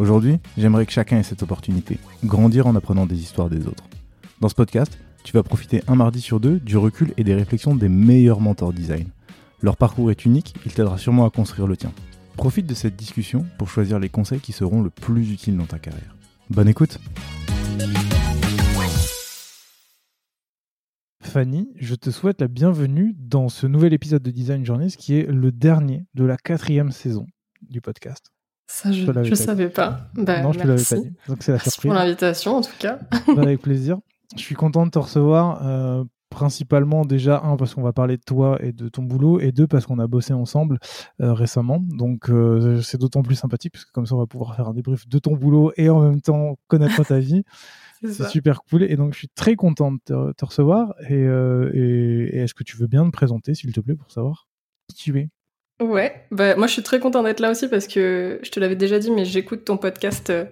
Aujourd'hui, j'aimerais que chacun ait cette opportunité, grandir en apprenant des histoires des autres. Dans ce podcast, tu vas profiter un mardi sur deux du recul et des réflexions des meilleurs mentors design. Leur parcours est unique, il t'aidera sûrement à construire le tien. Profite de cette discussion pour choisir les conseils qui seront le plus utiles dans ta carrière. Bonne écoute Fanny, je te souhaite la bienvenue dans ce nouvel épisode de Design Journeys qui est le dernier de la quatrième saison du podcast. Ça, je ne savais pas. Bah, non, je ne l'avais pas dit. Donc, c'est la merci pour l'invitation, en tout cas. Bah, avec plaisir. Je suis content de te recevoir. Euh, principalement, déjà, un, parce qu'on va parler de toi et de ton boulot, et deux, parce qu'on a bossé ensemble euh, récemment. Donc, euh, c'est d'autant plus sympathique, parce que comme ça, on va pouvoir faire un débrief de ton boulot et en même temps connaître ta vie. c'est super cool. Et donc, je suis très content de te, recevoir. Et, et est-ce que tu veux bien te présenter, s'il te plaît, pour savoir qui tu es? Ouais, bah moi je suis très contente d'être là aussi parce que je te l'avais déjà dit, mais j'écoute ton podcast. Euh,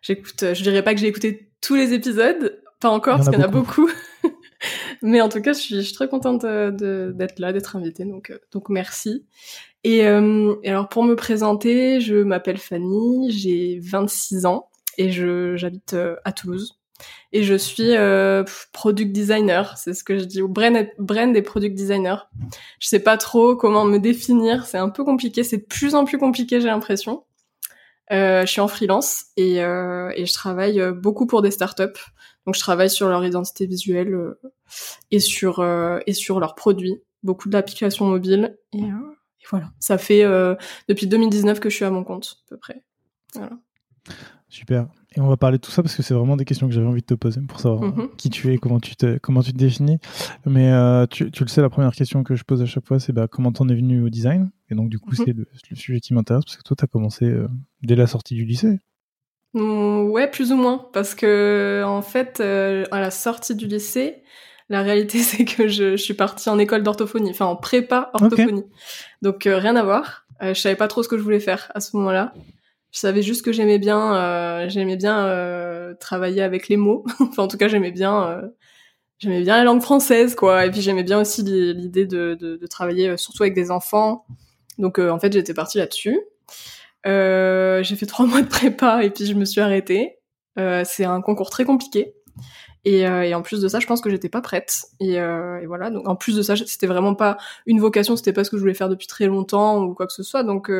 j'écoute, euh, je dirais pas que j'ai écouté tous les épisodes, pas encore parce qu'il y en a beaucoup. mais en tout cas, je suis, je suis très contente d'être là, d'être invitée, donc euh, donc merci. Et, euh, et, alors pour me présenter, je m'appelle Fanny, j'ai 26 ans et je j'habite à Toulouse et je suis euh, product designer. C'est ce que je dis, ou brand, brand et product designer. Je sais pas trop comment me définir. C'est un peu compliqué. C'est de plus en plus compliqué, j'ai l'impression. Euh, je suis en freelance et, euh, et je travaille beaucoup pour des startups. Donc je travaille sur leur identité visuelle euh, et sur euh, et sur leurs produits. Beaucoup d'applications mobiles et, et, voilà. Ça fait depuis 2019 que je suis à mon compte à peu près. Voilà. Super. Et on va parler de tout ça parce que c'est vraiment des questions que j'avais envie de te poser pour savoir mhm. qui tu es, comment tu te, comment tu te définis. Mais euh, tu, tu, le sais, la première question que je pose à chaque fois, c'est bah, comment t'en es venu au design? Et donc, du coup, mhm. c'est le, sujet qui m'intéresse parce que toi, tu as commencé euh, dès la sortie du lycée. Mmh, ouais, plus ou moins. Parce que, en fait, euh, à la sortie du lycée, la réalité, c'est que je, je, suis partie en école d'orthophonie, enfin en prépa orthophonie. Donc, rien à voir. je savais pas trop ce que je voulais faire à ce moment-là. Je savais juste que j'aimais bien, euh, j'aimais bien euh, travailler avec les mots. enfin, en tout cas, j'aimais bien, euh, j'aimais bien la langue française, quoi. Et puis j'aimais bien aussi l'idée de, de, de, travailler surtout avec des enfants. Donc, en fait, j'étais partie là-dessus. j'ai fait trois mois de prépa et puis je me suis arrêtée. c'est un concours très compliqué. Et, et, en plus de ça, je pense que j'étais pas prête. Et, et, voilà. Donc en plus de ça, c'était vraiment pas une vocation, c'était pas ce que je voulais faire depuis très longtemps ou quoi que ce soit. Donc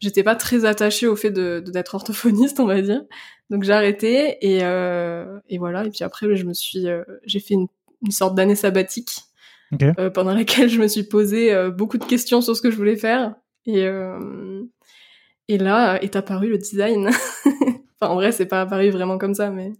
j'étais pas très attachée au fait de d'être orthophoniste, on va dire. Donc j'ai arrêté et euh, et voilà. Et puis après, je me suis, euh, j'ai fait une, une sorte d'année sabbatique euh, pendant laquelle je me suis posé euh, beaucoup de questions sur ce que je voulais faire. Et euh, et là est apparu le design. enfin en vrai, c'est pas apparu vraiment comme ça, mais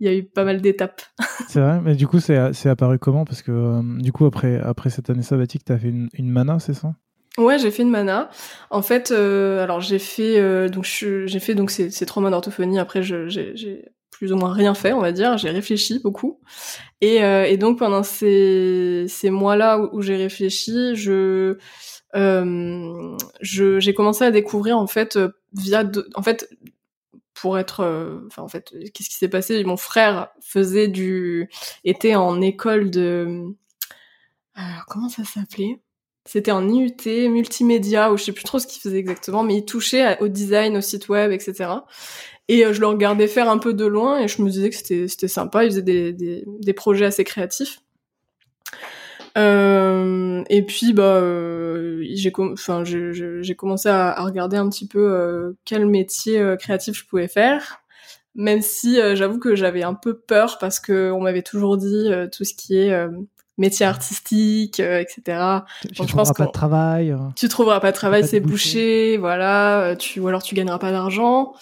il y a eu pas mal d'étapes. c'est vrai, mais du coup, c'est, c'est apparu comment? Parce que du coup, après, après cette année sabbatique, tu as fait une, une mana, c'est ça? Ouais, j'ai fait une mana. En fait, euh, alors j'ai fait euh, donc j'ai fait donc ces, ces trois mois d'orthophonie. Après, j'ai plus ou moins rien fait, on va dire. J'ai réfléchi beaucoup. Et, euh, et donc pendant ces, ces mois-là où, j'ai réfléchi, je euh, j'ai commencé à découvrir en fait via en fait pour être enfin en fait qu'est-ce qui s'est passé? Mon frère faisait du était en école de comment ça s'appelait? C'était en IUT, multimédia, ou je sais plus trop ce qu'il faisait exactement, mais il touchait au design, au site web, etc. Et euh, je le regardais faire un peu de loin et je me disais que c'était sympa. Il faisait des, des, projets assez créatifs. Euh, et puis bah euh, j'ai commencé à, à, regarder un petit peu euh, quel métier créatif je pouvais faire. même si j'avoue que j'avais un peu peur parce que on m'avait toujours dit tout ce qui est métier artistique, etc. Tu, Donc, trouveras pas de travail. Tu trouveras pas de travail, c'est bouché, voilà. Tu ou alors tu gagneras pas d'argent.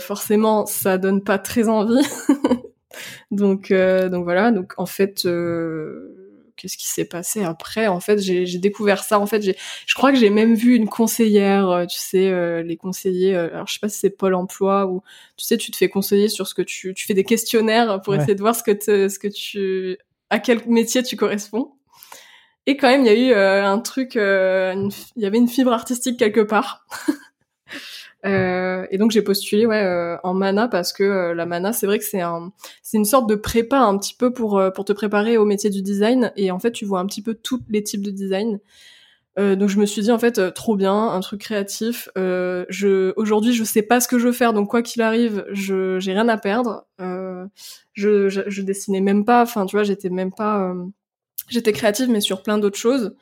forcément, ça donne pas très envie. donc, donc voilà. Donc en fait, qu'est-ce qui s'est passé après? En fait, j'ai découvert ça. En fait, je crois que j'ai même vu une conseillère, euh, tu sais, euh, les conseillers. Euh, alors, je sais pas si c'est Pôle Emploi ou tu sais, tu te fais conseiller sur ce que tu, tu fais des questionnaires pour essayer de voir ce que, ce que tu, à quel métier tu corresponds. Et quand même, il y a eu un truc, il y avait une fibre artistique quelque part. Euh, et donc j'ai postulé ouais euh, en mana parce que euh, la mana c'est vrai que c'est un c'est une sorte de prépa un petit peu pour pour te préparer au métier du design et en fait tu vois un petit peu tous les types de design. Donc je me suis dit en fait trop bien un truc créatif. je aujourd'hui je sais pas ce que je veux faire donc quoi qu'il arrive je j'ai rien à perdre. Je, je, je dessinais même pas enfin tu vois j'étais même pas j'étais créative mais sur plein d'autres choses.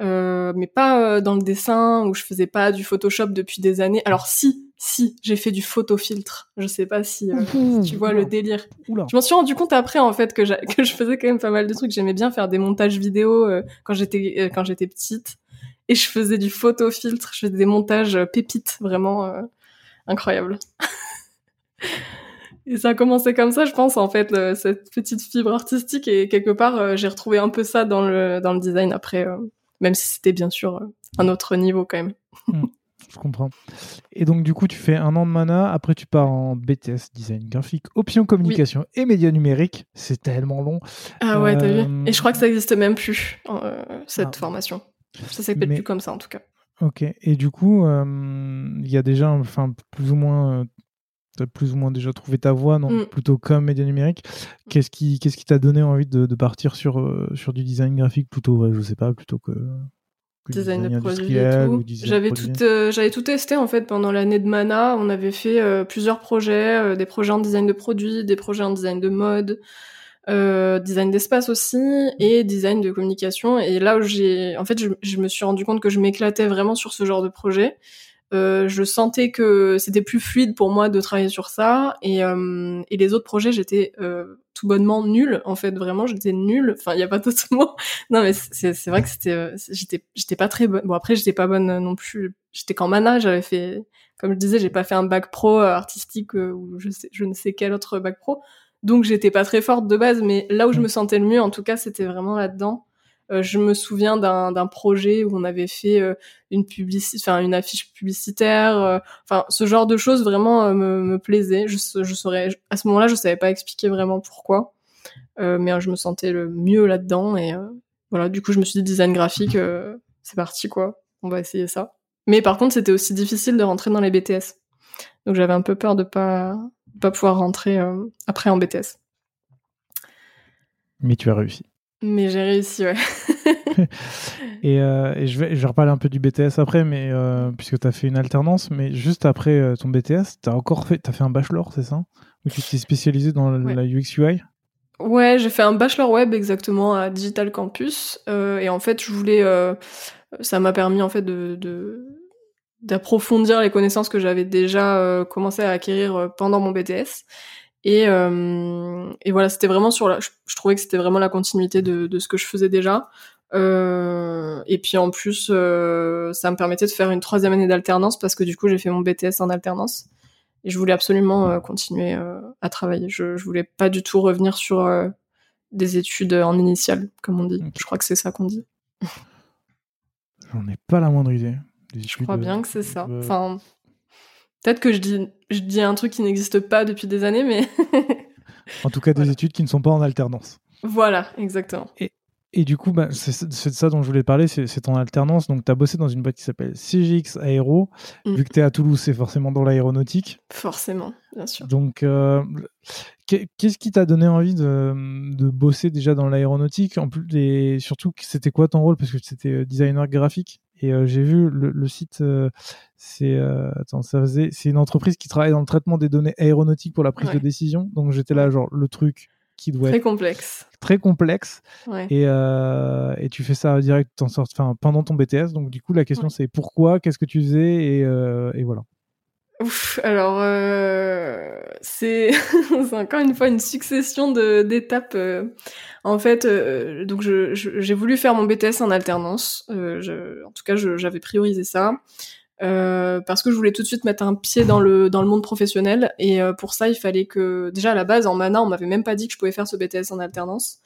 Euh, mais pas euh, dans le dessin où je faisais pas du Photoshop depuis des années. Alors si, si, j'ai fait du photofiltre. Je sais pas si, euh, tu vois le délire. Je m'en suis rendu compte après en fait que, que je faisais quand même pas mal de trucs. J'aimais bien faire des montages vidéo quand j'étais quand j'étais petite et je faisais du photofiltre. Je faisais des montages pépites vraiment incroyables. Et ça a commencé comme ça, je pense, en fait, cette petite fibre artistique. Et quelque part, j'ai retrouvé un peu ça dans le, dans le design après même si c'était bien sûr euh, un autre niveau quand même. Hmm, je comprends. Et donc, du coup, tu fais un an de mana, après tu pars en BTS, design graphique, option communication et médias numériques. C'est tellement long. Ah ouais, t'as vu. Euh, et je crois que ça n'existe même plus, euh, cette ah. formation. Ça s'appelle plus comme ça, en tout cas. Ok. Et du coup, il y a déjà, enfin, plus ou moins tu as plus ou moins déjà trouvé ta voie, non mm. Plutôt comme média numérique. Qu'est-ce qui qu'est-ce qui t'a donné envie de, partir sur, euh, sur du design graphique plutôt, je sais pas, plutôt que, design, de produit et tout. J'avais tout, euh, j'avais tout testé en fait pendant l'année de Mana. On avait fait euh, plusieurs projets, des projets en design de produits, des projets en design de mode. Design d'espace aussi et design de communication. Et là où j'ai en fait je, me suis rendu compte que je m'éclatais vraiment sur ce genre de projet. Euh, je sentais que c'était plus fluide pour moi de travailler sur ça. Et, euh, et les autres projets j'étais euh, tout bonnement nulle en fait. Vraiment j'étais nulle. Enfin il y a pas d'autre mot. Non mais c'est vrai que c'était euh, j'étais j'étais pas très bonne. Bon après j'étais pas bonne non plus. J'étais qu'en mana. J'avais fait comme je disais j'ai pas fait un bac pro artistique ou je sais je ne sais quel autre bac pro donc j'étais pas très forte de base mais là où je mm. me sentais le mieux en tout cas c'était vraiment là dedans euh, je me souviens d'un projet où on avait fait euh, une publicité, enfin une affiche publicitaire. Euh, enfin, ce genre de choses vraiment me, me plaisait. Je, je saurais, à ce moment-là, je savais pas expliquer vraiment pourquoi, mais je me sentais le mieux là-dedans et voilà. Du coup, je me suis dit design graphique, c'est parti quoi. On va essayer ça. Mais par contre, c'était aussi difficile de rentrer dans les BTS. Donc j'avais un peu peur de pas pas pouvoir rentrer après en BTS. Mais tu as réussi. Mais j'ai réussi, ouais. Euh, et, je, vais, je vais reparler un peu du BTS après, mais euh, puisque tu as fait une alternance, mais juste après euh, ton BTS, tu as encore fait, as fait un bachelor, c'est ça? Ou tu t'es spécialisé dans la UX UI Ouais, j'ai fait un bachelor web exactement à Digital Campus. et en fait, je voulais. ça m'a permis en fait de, d'approfondir les connaissances que j'avais déjà commencé à acquérir pendant mon BTS. Et, euh, et voilà, c'était vraiment sur la. Je, trouvais que c'était vraiment la continuité de, de, ce que je faisais déjà. Euh, et puis en plus, euh, ça me permettait de faire une troisième année d'alternance parce que du coup, j'ai fait mon BTS en alternance. Et je voulais absolument euh, continuer euh, à travailler. Je, je voulais pas du tout revenir sur euh, des études en initiale, comme on dit. Je crois que c'est ça qu'on dit. J'en ai pas la moindre idée. Je crois bien que c'est ça. Enfin, Peut-être que je dis, je dis un truc qui n'existe pas depuis des années, mais. en tout cas, des études qui ne sont pas en alternance. Voilà, exactement. Et, et du coup, bah, c'est de ça dont je voulais parler, c'est ton alternance. Donc, tu as bossé dans une boîte qui s'appelle CGX Aéro. Mm. Vu que tu es à Toulouse, c'est forcément dans l'aéronautique. Forcément, bien sûr. Donc, euh, qu'est-ce qui t'a donné envie de, de, bosser déjà dans l'aéronautique? En plus, et surtout, c'était quoi ton rôle? Parce que c'était euh, designer graphique. Et euh, j'ai vu le, site, euh, c'est euh, attends, ça faisait, c'est une entreprise qui travaille dans le traitement des données aéronautiques pour la prise de décision. Donc j'étais là, genre le truc qui doit très être complexe, très complexe. Et, et tu fais ça direct, en sorte, enfin pendant ton BTS. Donc du coup la question c'est pourquoi, qu'est-ce que tu faisais et, et voilà. Ouf, alors euh, c'est encore une fois une succession d'étapes. Euh. En fait, euh, donc je, j'ai voulu faire mon BTS en alternance. Je, en tout cas, j'avais priorisé ça parce que je voulais tout de suite mettre un pied dans le dans le monde professionnel. Et pour ça, il fallait que déjà à la base en mana, on m'avait même pas dit que je pouvais faire ce BTS en alternance.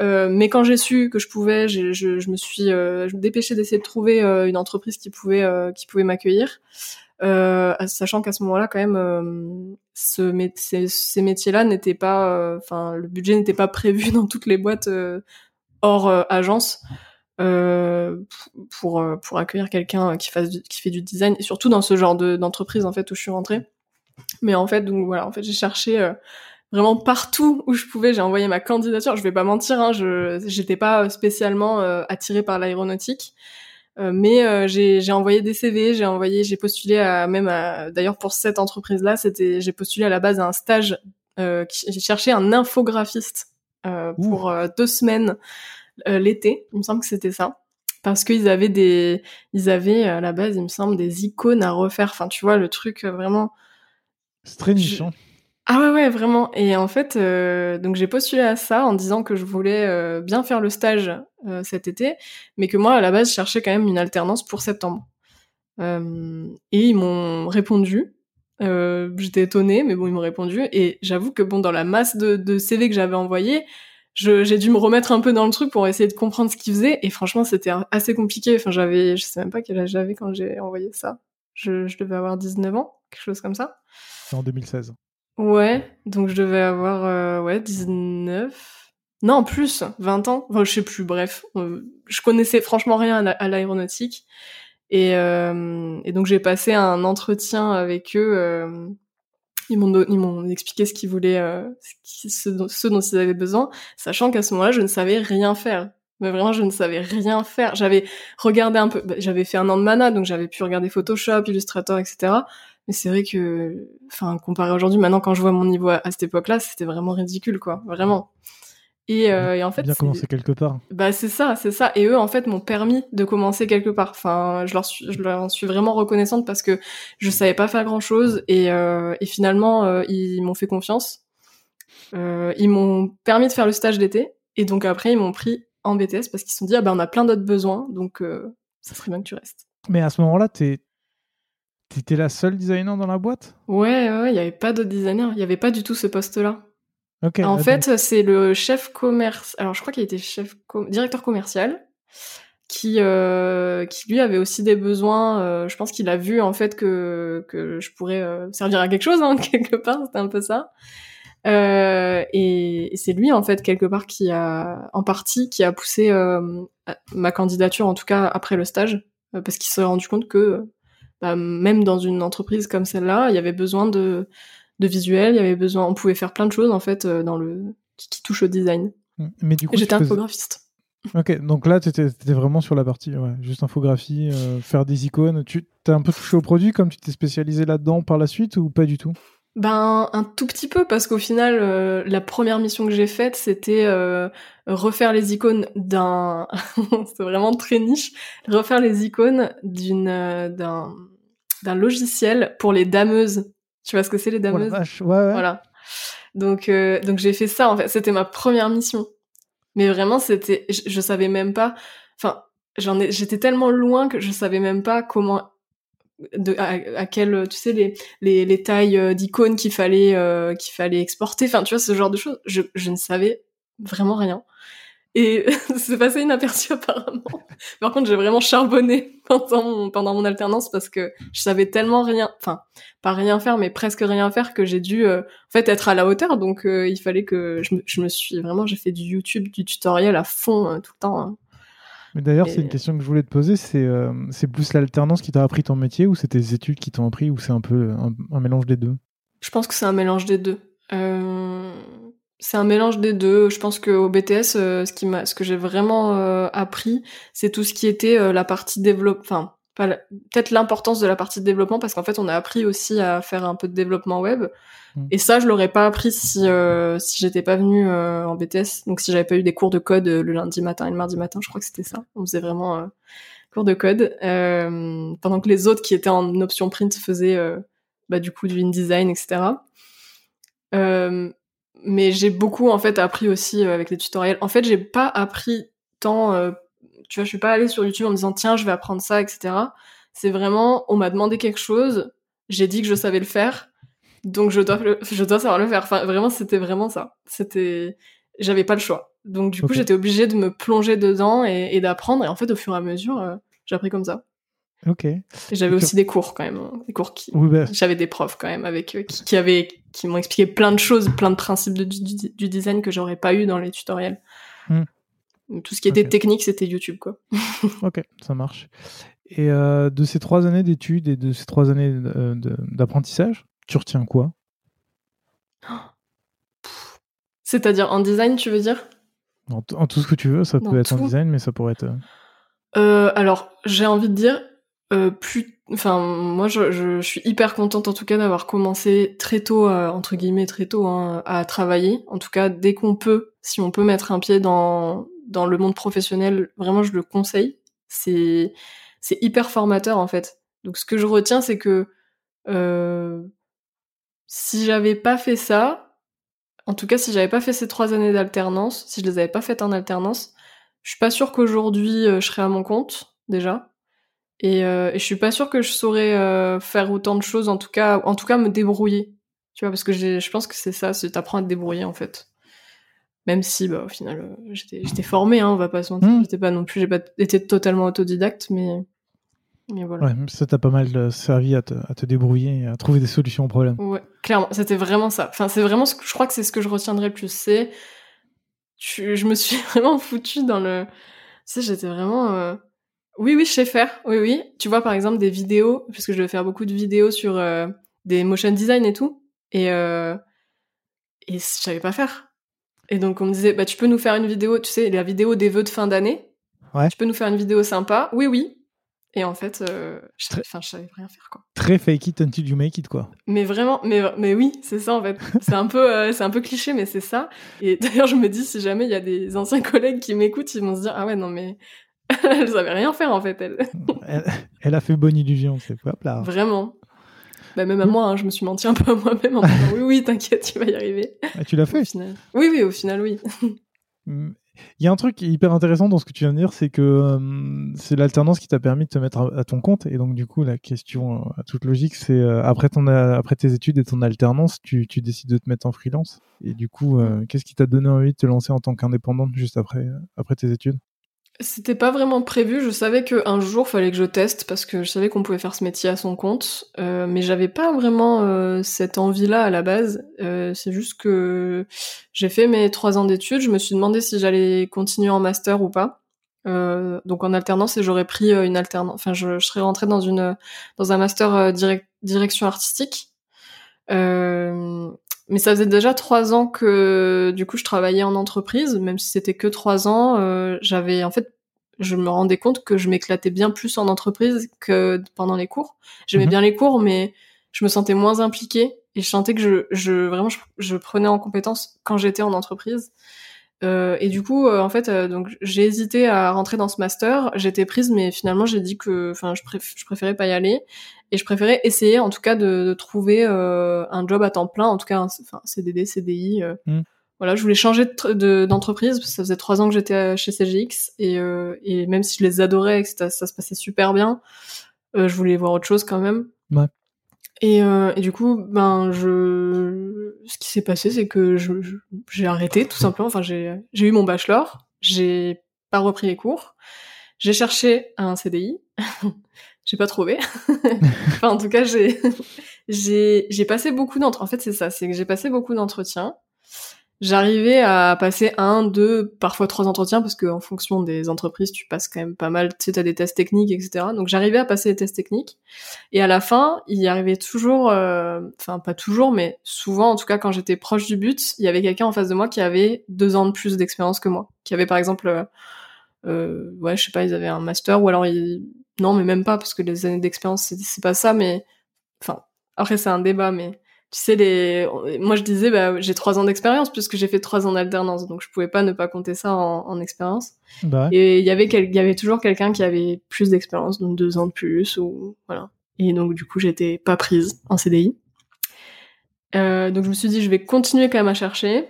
mais quand j'ai su que je pouvais, je, je, me suis dépêchée d'essayer de trouver une entreprise qui pouvait qui pouvait m'accueillir. Euh, sachant qu'à ce moment-là, quand même, euh, ce, ces, ces métiers-là n'étaient pas, euh, enfin, le budget n'était pas prévu dans toutes les boîtes hors agence. Euh, pour pour accueillir quelqu'un qui fasse qui fait du design et surtout dans ce genre de d'entreprise en fait où je suis rentrée. Mais en fait donc voilà en fait j'ai cherché vraiment partout où je pouvais. J'ai envoyé ma candidature. Je vais pas mentir hein, je j'étais pas spécialement attirée par l'aéronautique euh, mais euh, j'ai envoyé des CV, j'ai envoyé, j'ai postulé à même d'ailleurs pour cette entreprise-là, c'était j'ai postulé à la base à un stage. Euh, j'ai cherché un infographiste pour deux semaines l'été. Il me semble que c'était ça parce qu'ils avaient des, ils avaient à la base, il me semble, des icônes à refaire. Enfin, tu vois, le truc vraiment. C'est très nichant. Ah ouais ouais vraiment. Et en fait euh, donc j'ai postulé à ça en disant que je voulais euh, bien faire le stage euh, cet été mais que moi à la base je cherchais quand même une alternance pour septembre. Et ils m'ont répondu. J'étais étonnée mais bon ils m'ont répondu. Et j'avoue que bon dans la masse de, de CV que j'avais envoyé j'ai dû me remettre un peu dans le truc pour essayer de comprendre ce qu'ils faisaient. Et franchement c'était assez compliqué. Enfin j'avais je sais même pas quel âge j'avais quand j'ai envoyé ça. Je, je devais avoir 19 ans quelque chose comme ça. C'est en 2016 Ouais, donc je devais avoir euh, ouais 19. Non, plus, 20 ans. Enfin, je sais plus, bref. Euh, je connaissais franchement rien à l'aéronautique. Et, euh, et donc j'ai passé un entretien avec eux. Euh, ils m'ont expliqué ce qu'ils voulaient, euh, ce, dont, ce, dont, ils avaient besoin, sachant qu'à ce moment-là, je ne savais rien faire. Mais vraiment, je ne savais rien faire. J'avais regardé un peu, bah, j'avais fait un an de mana, donc j'avais pu regarder Photoshop, Illustrator, etc. Mais c'est vrai que, enfin, comparé aujourd'hui, maintenant, quand je vois mon niveau à, cette époque-là, c'était vraiment ridicule, quoi, vraiment. Et, euh, et en fait, bien commencer quelque part. Bah c'est ça, c'est ça. Et eux, en fait, m'ont permis de commencer quelque part. Enfin, je leur suis, je leur suis vraiment reconnaissante parce que je savais pas faire grand chose et, euh, et finalement, euh, ils m'ont fait confiance. Euh, ils m'ont permis de faire le stage d'été et donc après, ils m'ont pris en BTS parce qu'ils se sont dit ah ben on a plein d'autres besoins, donc euh, ça serait bien que tu restes. Mais à ce moment-là, t'es T'étais la seule designer dans la boîte? Ouais, ouais, il n'y avait pas d'autres designers. Il n'y avait pas du tout ce poste-là. Ok. en fait, c'est le chef commerce. Alors, je crois qu'il était chef directeur commercial qui euh, qui lui avait aussi des besoins. Euh, je pense qu'il a vu en fait que que je pourrais euh, servir à quelque chose hein, quelque part. C'était un peu ça. Et, et c'est lui en fait quelque part qui a en partie qui a poussé ma candidature en tout cas après le stage parce qu'il s'est rendu compte que bah, même dans une entreprise comme celle-là, il y avait besoin de, de visuel, il y avait besoin, on pouvait faire plein de choses en fait euh, dans le qui, qui touche au design. Mmh. Mais du coup, j'étais infographiste. Ok, donc là, tu étais, vraiment sur la partie ouais, juste infographie, euh, faire des icônes. Tu t'es un peu touché au produit comme tu t'es spécialisé là-dedans par la suite ou pas du tout? Ben un tout petit peu parce qu'au final euh, la première mission que j'ai faite c'était euh, refaire les icônes d'un c'est vraiment très niche refaire les icônes d'une euh, d'un d'un logiciel pour les dameuses. Tu vois ce que c'est les dameuses? ouais, ouais. voilà. Donc donc j'ai fait ça en fait. C'était ma première mission. Mais vraiment c'était je, je savais même pas enfin j'en ai j'étais tellement loin que je savais même pas comment de à, à quel tu sais les les, les tailles euh, d'icônes qu'il fallait euh, qu'il fallait exporter. Enfin tu vois ce genre de choses. Je, je ne savais vraiment rien. Et c'est passé inaperçu apparemment. Par contre j'ai vraiment charbonné pendant mon, pendant mon alternance parce que je savais tellement rien enfin pas rien faire mais presque rien faire que j'ai dû euh, en fait être à la hauteur. Donc il fallait que je me, je me suis vraiment j'ai fait du YouTube du tutoriel à fond tout le temps hein. Mais d'ailleurs, c'est une question que je voulais te poser. C'est euh, c'est plus l'alternance qui t'a appris ton métier ou c'est tes études qui t'ont appris ou c'est un peu un, mélange des deux? Je pense que c'est un mélange des deux. Euh, c'est un mélange des deux. Je pense qu'au BTS, euh, ce, qui m'a, ce que j'ai vraiment appris, c'est tout ce qui était la partie développement. Enfin, peut-être l'importance de la partie de développement parce qu'en fait, on a appris aussi à faire un peu de développement web. Mm. Et ça, je l'aurais pas appris si euh, si j'étais pas venue euh, en BTS. Donc si j'avais pas eu des cours de code euh, le lundi matin et le mardi matin, je crois que c'était ça. On faisait vraiment euh, cours de code pendant que les autres qui étaient en option print faisaient bah, du coup du InDesign, etc. mais j'ai beaucoup en fait appris aussi avec les tutoriels. En fait, j'ai pas appris tant, tu vois, je suis pas allée sur YouTube en me disant tiens, je vais apprendre ça, etc. C'est vraiment, on m'a demandé quelque chose, j'ai dit que je savais le faire, donc je dois, je dois savoir le faire. Enfin, vraiment, c'était vraiment ça. C'était, j'avais pas le choix. Donc du coup, j'étais obligée de me plonger dedans et, d'apprendre. Et en fait, au fur et à mesure, euh, j'ai appris comme ça. Ok. J'avais aussi des cours quand même, hein. des cours qui. Bah. J'avais des profs quand même avec eux qui, qui avaient, qui m'ont expliqué plein de choses, plein de principes de, du, design que j'aurais pas eu dans les tutoriels. Hmm. Tout ce qui était technique, c'était YouTube, quoi. ok, ça marche. Et euh, de ces trois années d'études et de ces trois années euh, d'apprentissage, tu retiens quoi? C'est-à-dire en design, tu veux dire? En, tout ce que tu veux, ça peut être en design, mais ça pourrait être. Euh, alors, j'ai envie de dire, euh, plus, enfin, moi, je, je, suis hyper contente en tout cas d'avoir commencé très tôt, entre guillemets très tôt, hein, à travailler. En tout cas, dès qu'on peut, si on peut mettre un pied dans dans le monde professionnel, vraiment, je le conseille. C'est c'est hyper formateur en fait. Donc, ce que je retiens, c'est que si j'avais pas fait ça, en tout cas, si j'avais pas fait ces trois années d'alternance, si je les avais pas faites en alternance, je suis pas sûre qu'aujourd'hui euh, je serais à mon compte déjà. Et, euh, et, je suis pas sûre que je saurais euh, faire autant de choses, en tout cas, en tout cas me débrouiller. Tu vois, parce que je pense que c'est ça, c'est t'apprends à te débrouiller en fait. Même si, bah, au final, euh, j'étais formée, hein, on va pas se mentir. Mmh. J'étais pas non plus, j'ai pas été totalement autodidacte, mais Ouais, ça t'a pas mal euh, servi à te, à te, débrouiller et à trouver des solutions aux problèmes. Ouais, clairement, c'était vraiment ça. Enfin, c'est vraiment ce que je crois que c'est ce que je retiendrai le plus. C'est, je me suis vraiment foutue dans le. Tu sais, j'étais vraiment. Euh, oui, oui, je sais faire. Oui, oui. Tu vois, par exemple, des vidéos, puisque je devais faire beaucoup de vidéos sur euh, des motion design et tout, et euh... et je savais pas faire. Et donc on me disait, bah tu peux nous faire une vidéo, tu sais, la vidéo des vœux de fin d'année. Ouais. Tu peux nous faire une vidéo sympa. Oui, oui. Et en fait, euh, je, enfin, je savais rien faire quoi. Très fake it until you make it quoi. Mais vraiment, mais, mais oui, c'est ça en fait. c'est un peu, euh, c'est un peu cliché, mais c'est ça. Et d'ailleurs, je me dis si jamais il y a des anciens collègues qui m'écoutent, ils vont se dire ah ouais non mais elle savait rien faire en fait elle. elle, a fait bonne illusion, c'est hop là. Vraiment. Bah, même à moi, hein, je me suis menti un peu à moi-même en disant oui oui t'inquiète, tu vas y arriver. Ah, tu l'as fait? Au final. Oui oui, au final oui. Il y a un truc hyper intéressant dans ce que tu viens de dire, c'est que euh, c'est l'alternance qui t'a permis de te mettre à, ton compte. Et donc, du coup, la question euh, à toute logique, c'est euh, après, ton, après tes études et ton alternance, tu, tu décides de te mettre en freelance? Et du coup, qu'est-ce qui t'a donné envie de te lancer en tant qu'indépendante juste après, après tes études? C'était pas vraiment prévu. Je savais qu'un jour fallait que je teste parce que je savais qu'on pouvait faire ce métier à son compte, euh, mais j'avais pas vraiment euh, cette envie-là à la base. Euh, c'est juste que j'ai fait mes trois ans d'études. Je me suis demandé si j'allais continuer en master ou pas. Euh, donc en alternance et j'aurais pris euh, une alternance. Enfin, je, je, serais rentrée dans une dans un master direction artistique. Mais ça faisait déjà trois ans que du coup je travaillais en entreprise, même si c'était que trois ans. Euh, j'avais en fait, je me rendais compte que je m'éclatais bien plus en entreprise que pendant les cours. J'aimais mhm. bien les cours, mais je me sentais moins impliquée et je sentais que je, je vraiment je prenais en compétence quand j'étais en entreprise. Euh, et du coup, euh, en fait, euh, donc j'ai hésité à rentrer dans ce master. J'étais prise, mais finalement, j'ai dit que, enfin, je, je, préférais pas y aller et je préférais essayer, en tout cas, de, de trouver un job à temps plein, en tout cas, enfin, CDD, CDI. Mm. Voilà, je voulais changer d'entreprise. De, ça faisait trois ans que j'étais chez CGX et, et même si je les adorais et que ça, ça se passait super bien, je voulais voir autre chose quand même. Ouais. Et, euh, et, du coup, ben, je, ce qui s'est passé, c'est que je, j'ai arrêté tout simplement. Enfin, j'ai, j'ai eu mon bachelor, j'ai pas repris les cours, j'ai cherché un CDI, j'ai pas trouvé. enfin, en tout cas, j'ai, j'ai, j'ai passé beaucoup d'entretiens. En fait, c'est ça, c'est que j'ai passé beaucoup d'entretiens j'arrivais à passer un, deux, parfois trois entretiens parce que en fonction des entreprises, tu passes quand même pas mal. Tu sais, t'as des tests techniques, etc. Donc j'arrivais à passer les tests techniques. Et à la fin, il y arrivait toujours, euh, enfin pas toujours, mais souvent, en tout cas quand j'étais proche du but, il y avait quelqu'un en face de moi qui avait deux ans de plus d'expérience que moi, qui avait par exemple, euh, euh ouais, je sais pas, ils avaient un master ou alors ils... non, mais même pas parce que les années d'expérience c'est pas ça, mais enfin après c'est un débat, mais tu sais les moi je disais bah j'ai trois ans d'expérience puisque j'ai fait trois ans d'alternance donc je pouvais pas ne pas compter ça en, en expérience. Bah et il y avait il y avait toujours quelqu'un qui avait plus d'expérience donc deux ans de plus ou voilà. Et donc du coup, j'étais pas prise en CDI. Euh, donc je me suis dit, je vais continuer quand même à chercher,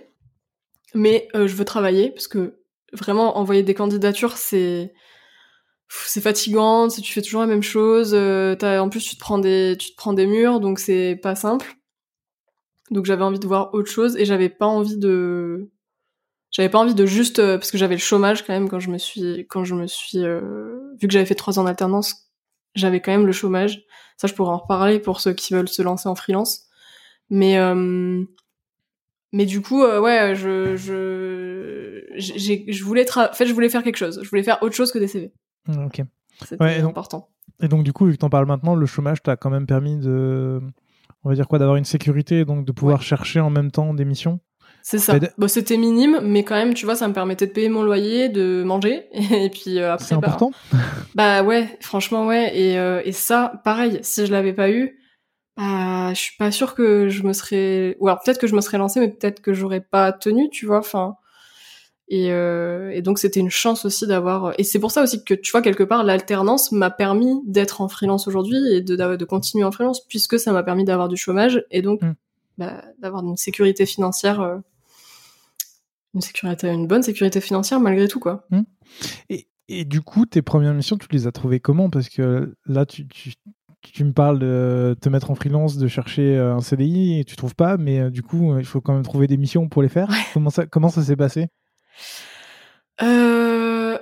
mais euh, je veux travailler parce que vraiment envoyer des candidatures, c'est c'est fatigant, tu fais toujours la même chose. Euh, en plus, tu te prends des tu te prends des murs, donc c'est pas simple. Donc j'avais envie de voir autre chose et j'avais pas envie de j'avais pas envie de juste euh, parce que j'avais le chômage quand même quand je me suis quand je me suis euh, vu que j'avais fait trois ans d'alternance j'avais quand même le chômage ça je pourrais en reparler pour ceux qui veulent se lancer en freelance mais euh, mais du coup ouais je je je voulais en fait je voulais faire quelque chose je voulais faire autre chose que des CV ok c'était important et donc du coup vu que t'en parles maintenant le chômage t'a quand même permis de on va dire quoi d'avoir une sécurité et donc de pouvoir chercher en même temps des missions c'est ça. Bon, c'était minime, mais quand même, tu vois, ça me permettait de payer mon loyer, de manger, et puis euh, après. C'est bah, important. Bah ouais, franchement ouais, et, euh, et ça, pareil, si je l'avais pas eu, bah, je suis pas sûre que je me serais, ou alors peut-être que je me serais lancée, mais peut-être que j'aurais pas tenu, tu vois, enfin. Et, euh, et donc c'était une chance aussi d'avoir. Et c'est pour ça aussi que tu vois quelque part l'alternance m'a permis d'être en freelance aujourd'hui et de, de continuer en freelance puisque ça m'a permis d'avoir du chômage et donc mm. bah, d'avoir une sécurité financière euh, une sécurité, une bonne sécurité financière malgré tout, quoi. Mmh. Et, et, du coup, tes premières missions, tu les as trouvées comment? Parce que là, tu, tu, tu, me parles de te mettre en freelance, de chercher euh, un CDI, et tu trouves pas, mais euh, du coup, euh, il faut quand même trouver des missions pour les faire. Comment ça, comment ça s'est passé? Euh...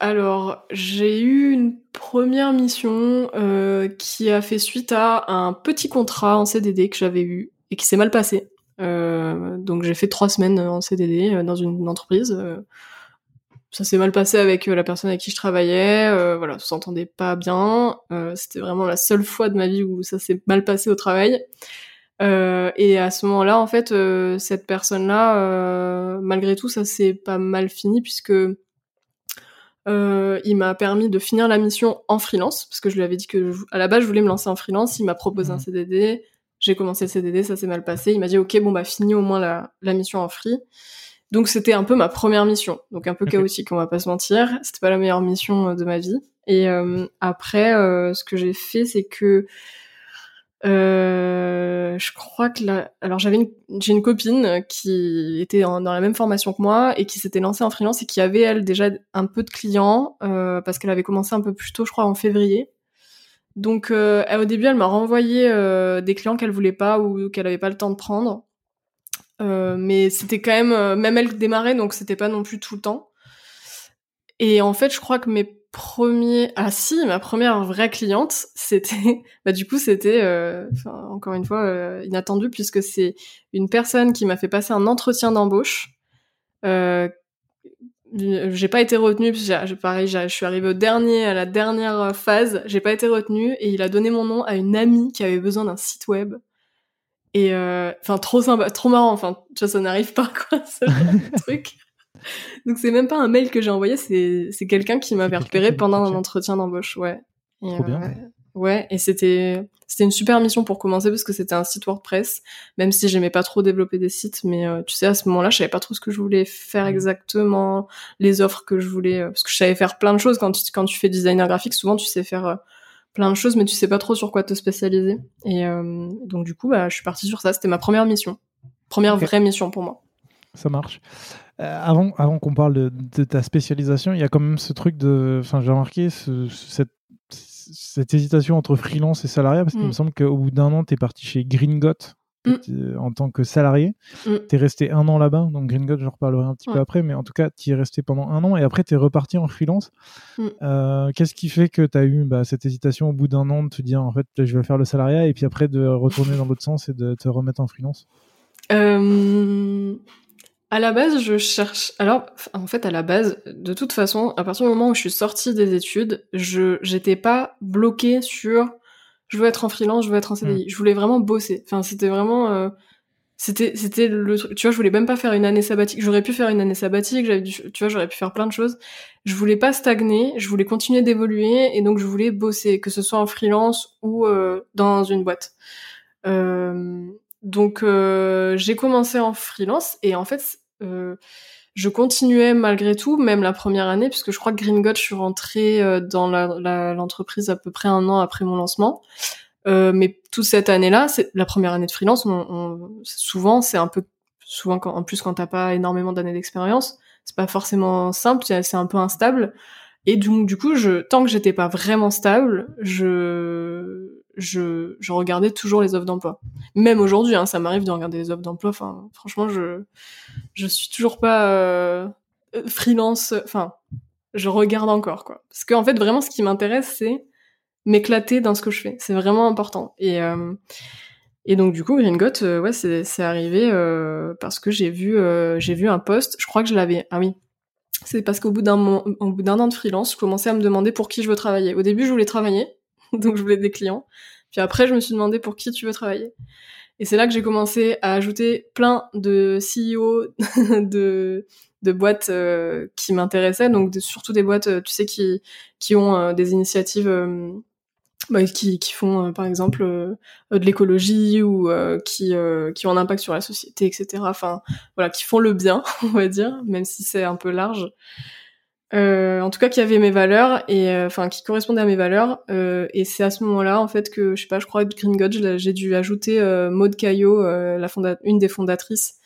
Alors, j'ai eu une première mission euh, qui a fait suite à un petit contrat en CDD que j'avais eu et qui s'est mal passé. Euh, donc j'ai fait trois semaines en CDD euh, dans une entreprise. Euh, ça s'est mal passé avec la personne avec qui je travaillais. voilà, on s'entendait pas bien. C'était vraiment la seule fois de ma vie où ça s'est mal passé au travail. Euh, et à ce moment-là, en fait, euh, cette personne-là, euh, malgré tout, ça s'est pas mal fini puisque il m'a permis de finir la mission en freelance parce que je lui avais dit que à la base je voulais me lancer en freelance. Il m'a proposé un mmh. CDD. J'ai commencé le CDD, ça s'est mal passé. Il m'a dit, ok, bon, bah, fini au moins la, la mission en free. Donc, c'était un peu ma première mission. Donc, un peu chaotique, on va pas se mentir. C'était pas la meilleure mission euh, de ma vie. Et euh, après, euh, ce que j'ai fait, c'est que euh, je crois que là, alors j'avais une, j'ai une copine qui était dans la même formation que moi et qui s'était lancée en freelance et qui avait elle déjà un peu de clients euh, parce qu'elle avait commencé un peu plus tôt, je crois en février. Donc euh, au début, elle m'a renvoyé euh, des clients qu'elle voulait pas ou qu'elle avait pas le temps de prendre. Euh, mais c'était quand même, même elle démarrait, donc c'était pas non plus tout le temps. Et en fait, je crois que mes premiers, ah si, ma première vraie cliente, c'était, bah du coup c'était, encore une fois inattendu puisque c'est une personne qui m'a fait passer un entretien d'embauche. J'ai pas été retenue parce que pareil je suis arrivée au dernier à la dernière phase. J'ai pas été retenue et il a donné mon nom à une amie qui avait besoin d'un site web. Et euh, enfin trop sympa trop marrant enfin tu ça n'arrive pas quoi ce truc donc c'est même pas un mail que j'ai envoyé c'est quelqu'un qui m'avait repéré pendant un entretien d'embauche ouais trop bien euh, ouais et c'était c'était une super mission pour commencer parce que c'était un site WordPress, même si j'aimais pas trop développer des sites, mais euh, tu sais à ce moment-là, je savais pas trop ce que je voulais faire mmh. exactement, les offres que je voulais, euh, parce que je savais faire plein de choses quand tu quand tu fais designer graphique, souvent tu sais faire plein de choses, mais tu sais pas trop sur quoi te spécialiser. Et donc du coup, bah, je suis partie sur ça. C'était ma première mission, première vraie mission pour moi. Ça marche. Avant, avant qu'on parle de, de, ta spécialisation, il y a quand même ce truc de. Enfin, j'ai remarqué ce, cette cette hésitation entre freelance et salariat Parce qu'il me mm. semble qu'au bout d'un an, tu es parti chez Gringot mm. en tant que salarié. Mm. Tu es resté un an là-bas. Donc Gringot, j'en reparlerai un petit peu après. Mais en tout cas, tu es resté pendant un an et après, tu es reparti en freelance. Euh, qu'est-ce qui fait que tu as eu bah, cette hésitation au bout d'un an de te dire, en fait, je vais faire le salariat et puis après de retourner dans l'autre sens et de te remettre en freelance? Euh, à la base, je cherche. Alors, en fait, à la base, de toute façon, à partir du moment où je suis sortie des études, je j'étais pas bloquée sur je veux être en freelance, je veux être en CDI. Mm. Je voulais vraiment bosser. Enfin, c'était vraiment euh, c'était c'était le truc. Tu vois, je voulais même pas faire une année sabbatique. J'aurais pu faire une année sabbatique. J'avais tu vois, j'aurais pu faire plein de choses. Je voulais pas stagner. Je voulais continuer d'évoluer et donc je voulais bosser, que ce soit en freelance ou euh, dans une boîte. Euh, donc euh, j'ai commencé en freelance et en fait euh, je continuais malgré tout, même la première année, puisque je crois que Green God, je suis rentrée euh, dans l'entreprise à peu près un an après mon lancement. Euh, mais toute cette année-là, c'est la première année de freelance. On, on, souvent, c'est un peu souvent quand, en plus quand t'as pas énormément d'années d'expérience, c'est pas forcément simple, c'est un peu instable. Et donc du coup, je, tant que j'étais pas vraiment stable, je je, je regardais toujours les offres d'emploi. Même aujourd'hui, hein, ça m'arrive de regarder les offres d'emploi. Enfin, franchement, je je suis toujours pas euh, freelance. Enfin, je regarde encore quoi. Parce qu'en fait, vraiment, ce qui m'intéresse, c'est m'éclater dans ce que je fais. C'est vraiment important. Et euh, et donc du coup, Green Got, euh, ouais, c'est c'est arrivé euh, parce que j'ai vu euh, j'ai vu un post. Je crois que je l'avais. Ah oui. C'est parce qu'au bout d'un au bout d'un an de freelance, je commençais à me demander pour qui je veux travailler. Au début, je voulais travailler donc je voulais des clients. Puis après, je me suis demandé pour qui tu veux travailler. Et c'est là que j'ai commencé à ajouter plein de CEO de, de boîtes euh, qui m'intéressaient, donc surtout des boîtes, euh, tu sais, qui, qui ont euh, des initiatives bah, qui, qui font, par exemple, de l'écologie ou qui, qui ont un impact sur la société, etc. Enfin, voilà, qui font le bien, on va dire, même si c'est un peu large. Euh, en tout cas qui avait mes valeurs et euh, enfin qui correspondait à mes valeurs. Euh, et c'est à ce moment-là en fait que je sais pas je crois que Green God j'ai dû ajouter euh, Maud Caillot la une des fondatrices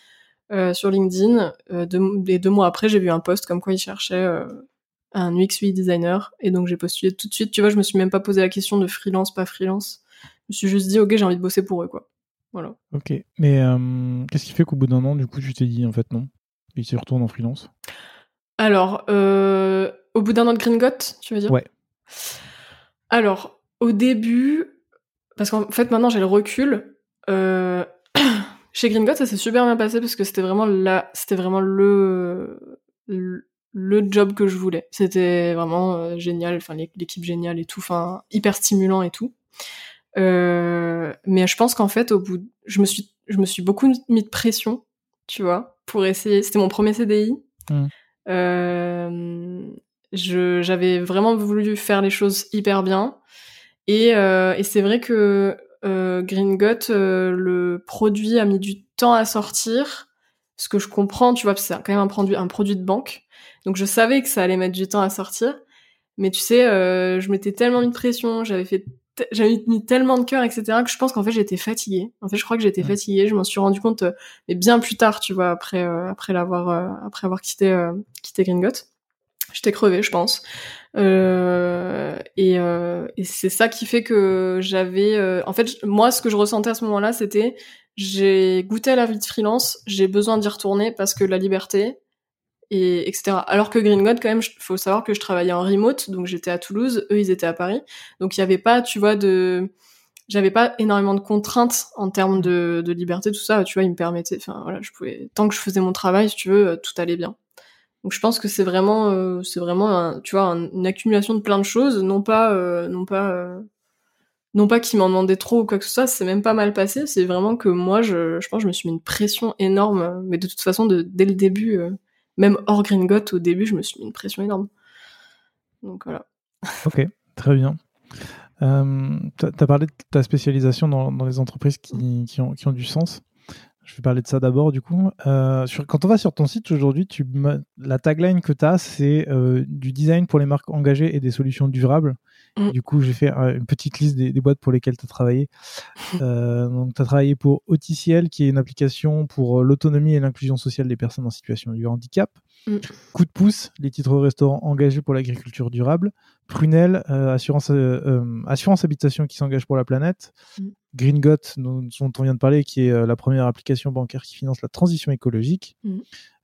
sur LinkedIn. Deux, et deux mois après j'ai vu un post comme quoi il cherchait un UX UI designer. Et donc j'ai postulé tout de suite. Tu vois je me suis même pas posé la question de freelance pas freelance. Je me suis juste dit ok j'ai envie de bosser pour eux quoi. Voilà. Ok. Mais qu'est-ce qui fait qu'au bout d'un an du coup tu t'es dit en fait non? Et tu retournes en freelance? Alors, euh, au bout d'un an de Green tu veux dire? Ouais. Alors, au début, parce qu'en fait maintenant j'ai le recul. Euh, chez Green ça s'est super bien passé parce que c'était vraiment là, c'était vraiment le, le, job que je voulais. C'était vraiment euh, génial, enfin l'équipe géniale et tout, enfin hyper stimulant et tout. mais je pense qu'en fait au bout, je me suis, je me suis beaucoup mis de pression, tu vois, pour essayer. C'était mon premier CDI. Mmh. J'avais vraiment voulu faire les choses hyper bien. Et, euh, et c'est vrai que euh, Green Gut, euh, le produit a mis du temps à sortir. Ce que je comprends, tu vois, c'est quand même un produit, un produit de banque. Donc je savais que ça allait mettre du temps à sortir. Mais tu sais, euh, je m'étais tellement mis de pression, j'avais fait j'avais mis tellement de cœur, etc., que je pense qu'en fait j'étais fatiguée. En fait, je crois que j'étais fatiguée. Je m'en suis rendu compte, euh, mais bien plus tard, tu vois, après euh, après l'avoir euh, après avoir quitté quitté Gringot. J'étais crevée, je pense. et, et c'est ça qui fait que j'avais, en fait, moi, ce que je ressentais à ce moment-là, c'était j'ai goûté à la vie de freelance, j'ai besoin d'y retourner parce que la liberté, et etc. Alors que Green God, quand même, faut savoir que je travaillais en remote, donc j'étais à Toulouse, eux ils étaient à Paris, donc il y avait pas, tu vois, de, j'avais pas énormément de contraintes en termes de, de liberté, tout ça, tu vois, ils me permettaient, enfin voilà, je pouvais, tant que je faisais mon travail, si tu veux, euh, tout allait bien. Donc je pense que c'est vraiment, euh, c'est vraiment, tu vois, une accumulation de plein de choses, non pas, euh, non pas, non pas qu'ils m'en demandaient trop ou quoi que ce soit, c'est même pas mal passé, c'est vraiment que moi, je, je pense, que je me suis mis une pression énorme, mais de toute façon, dès le début même hors Gringot, au début, je me suis mis une pression énorme. Donc voilà. Ok, très bien. Euh, tu as parlé de ta spécialisation dans, les entreprises qui, ont, du sens. Je vais parler de ça d'abord, du coup. Euh, quand on va sur ton site aujourd'hui, la tagline que tu as, c'est euh, du design pour les marques engagées et des solutions durables. Mm. Du coup, j'ai fait une petite liste des, boîtes pour lesquelles tu as travaillé. Euh, donc, tu as travaillé pour Oticiel, qui est une application pour euh, l'autonomie et l'inclusion sociale des personnes en situation de handicap. Mm. Coup de pouce, les titres restaurants engagés pour l'agriculture durable. Prunel, euh, assurance, assurance habitation qui s'engage pour la planète. Mm. Green Got, dont, on vient de parler, qui est la première application bancaire qui finance la transition écologique.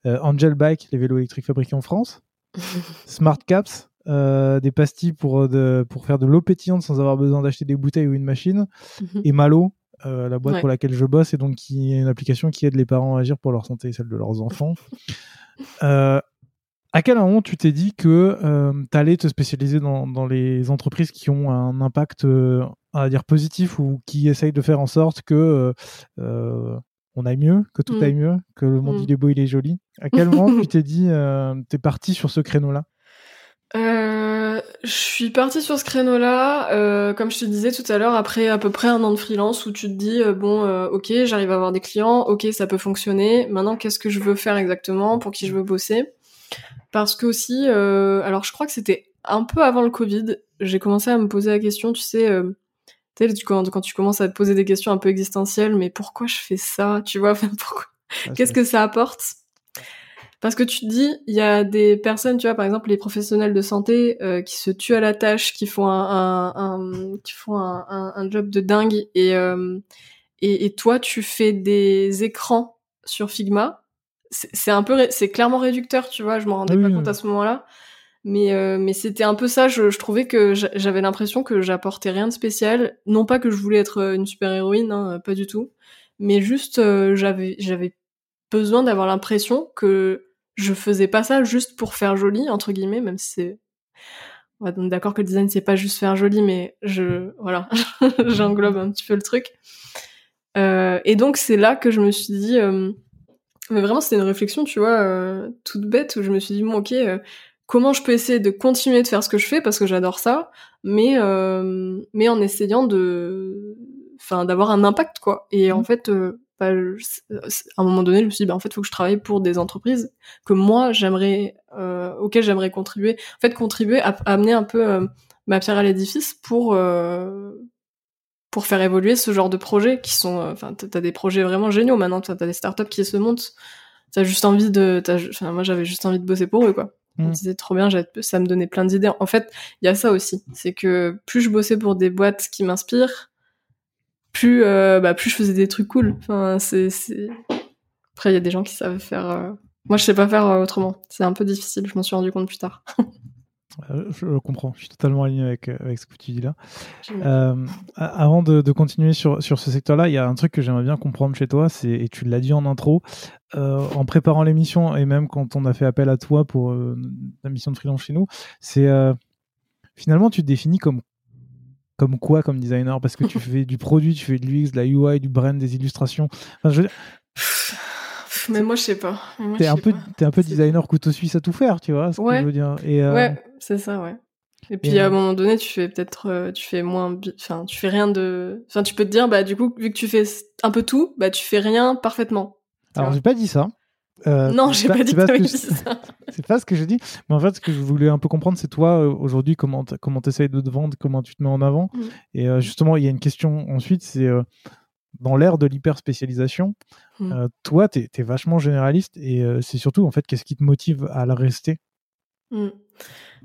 Angel Bike, les vélos électriques fabriqués en France. Smart Caps, euh, des pastilles pour, euh, de, pour faire de l'eau pétillante sans avoir besoin d'acheter des bouteilles ou une machine. Mhm. Et Malo, euh, la boîte pour laquelle je bosse, et donc qui est une application qui aide les parents à agir pour leur santé et celle de leurs enfants. à quel moment tu t'es dit que tu allais te spécialiser dans, dans, les entreprises qui ont un impact, à dire positif ou qui essayent de faire en sorte que on aille mieux, que tout mm. aille mieux, que le monde mm. il est beau, il est joli? À quel moment tu t'es dit, t'es parti sur ce créneau-là? Euh, je suis partie sur ce créneau-là, euh, comme je te disais tout à l'heure, après à peu près un an de freelance où tu te dis euh, bon, euh, ok, j'arrive à avoir des clients, ok, ça peut fonctionner. Maintenant, qu'est-ce que je veux faire exactement, pour qui je veux bosser? Parce que aussi, euh, alors je crois que c'était un peu avant le Covid, j'ai commencé à me poser la question, tu sais, euh, tu quand, quand tu commences à te poser des questions un peu existentielles, mais pourquoi je fais ça? Tu vois, enfin, pourquoi? Ah, Qu'est-ce que ça apporte? Parce que tu te dis, il y a des personnes, tu vois, par exemple les professionnels de santé euh, qui se tuent à la tâche, qui font un, un, un- qui font un, job de dingue, et, euh, et et toi tu fais des écrans sur Figma. C'est un peu, c'est clairement réducteur, tu vois. Je m'en rendais Oui, pas compte à ce moment-là. Mais, euh, mais c'était un peu ça, je, je trouvais que j'a- j'avais l'impression que j'apportais rien de spécial. Non pas que je voulais être euh, une super-héroïne, hein, pas du tout. Mais juste, euh, j'avais j'avais besoin d'avoir l'impression que je faisais pas ça juste pour faire joli, entre guillemets, même si c'est... On va d'accord que le design, c'est pas juste faire joli, mais je... Voilà, j'englobe un petit peu le truc. Euh, et donc, c'est là que je me suis dit... euh, mais vraiment, c'était une réflexion, tu vois, euh, toute bête, où je me suis dit, bon, ok, euh, comment je peux essayer de continuer de faire ce que je fais, parce que j'adore ça, mais, euh, mais en essayant de... Enfin, d'avoir un impact, quoi. Et en fait, euh, bah, à un moment donné, je me suis dit, bah, en fait, il faut que je travaille pour des entreprises que moi, j'aimerais, euh, auxquelles j'aimerais contribuer. En fait, contribuer à, à amener un peu euh, ma pierre à l'édifice pour, euh, pour faire évoluer ce genre de projets qui sont, euh, enfin, t'as des projets vraiment géniaux maintenant, t'as des startups qui se montent, t'as juste envie de, enfin, moi, j'avais juste envie de bosser pour eux, quoi. Je me Mm. disais trop bien, ça me donnait plein d'idées. En fait, il y a ça aussi, c'est que plus je bossais pour des boîtes qui m'inspirent, plus, euh, bah, plus je faisais des trucs cool. Enfin, c'est. Après, il y a des gens qui savent faire. euh, Moi, je sais pas faire euh, autrement. C'est un peu difficile. Je m'en suis rendu compte plus tard. Je le comprends, je suis totalement aligné avec, avec ce que tu dis là. Euh, avant de, de continuer sur, sur ce secteur-là, il y a un truc que j'aimerais bien comprendre chez toi, c'est, et tu l'as dit en intro, euh, en préparant l'émission et même quand on a fait appel à toi pour euh, la mission de freelance chez nous, c'est finalement tu te définis comme comme quoi comme designer parce que tu fais du produit, tu fais de l'UX, de la UI, du brand, des illustrations. Enfin, je Mais moi, je sais pas. T'es un peu t'es un peu designer couteau suisse à tout faire, tu vois ce que Ouais. je veux dire. Et euh, Ouais, c'est ça, ouais. Et puis Et, à euh, un moment donné, tu fais peut-être, euh, tu fais moins, enfin, tu fais rien de, enfin, tu peux te dire, bah, du coup, vu que tu fais un peu tout, bah, tu fais rien parfaitement. alors j'ai pas dit ça. Euh, non, j'ai pas dit c'est que. C'est pas ce que je dis. Mais en fait, ce que je voulais un peu comprendre, c'est toi, euh, aujourd'hui, comment comment t'essayes de te vendre, comment tu te mets en avant. Mm. Et euh, justement, il y a une question ensuite, c'est euh, dans l'ère de l'hyper-spécialisation, Mm. euh, toi, tu es, vachement généraliste et c'est surtout, en fait, qu'est-ce qui te motive à le rester? Mm.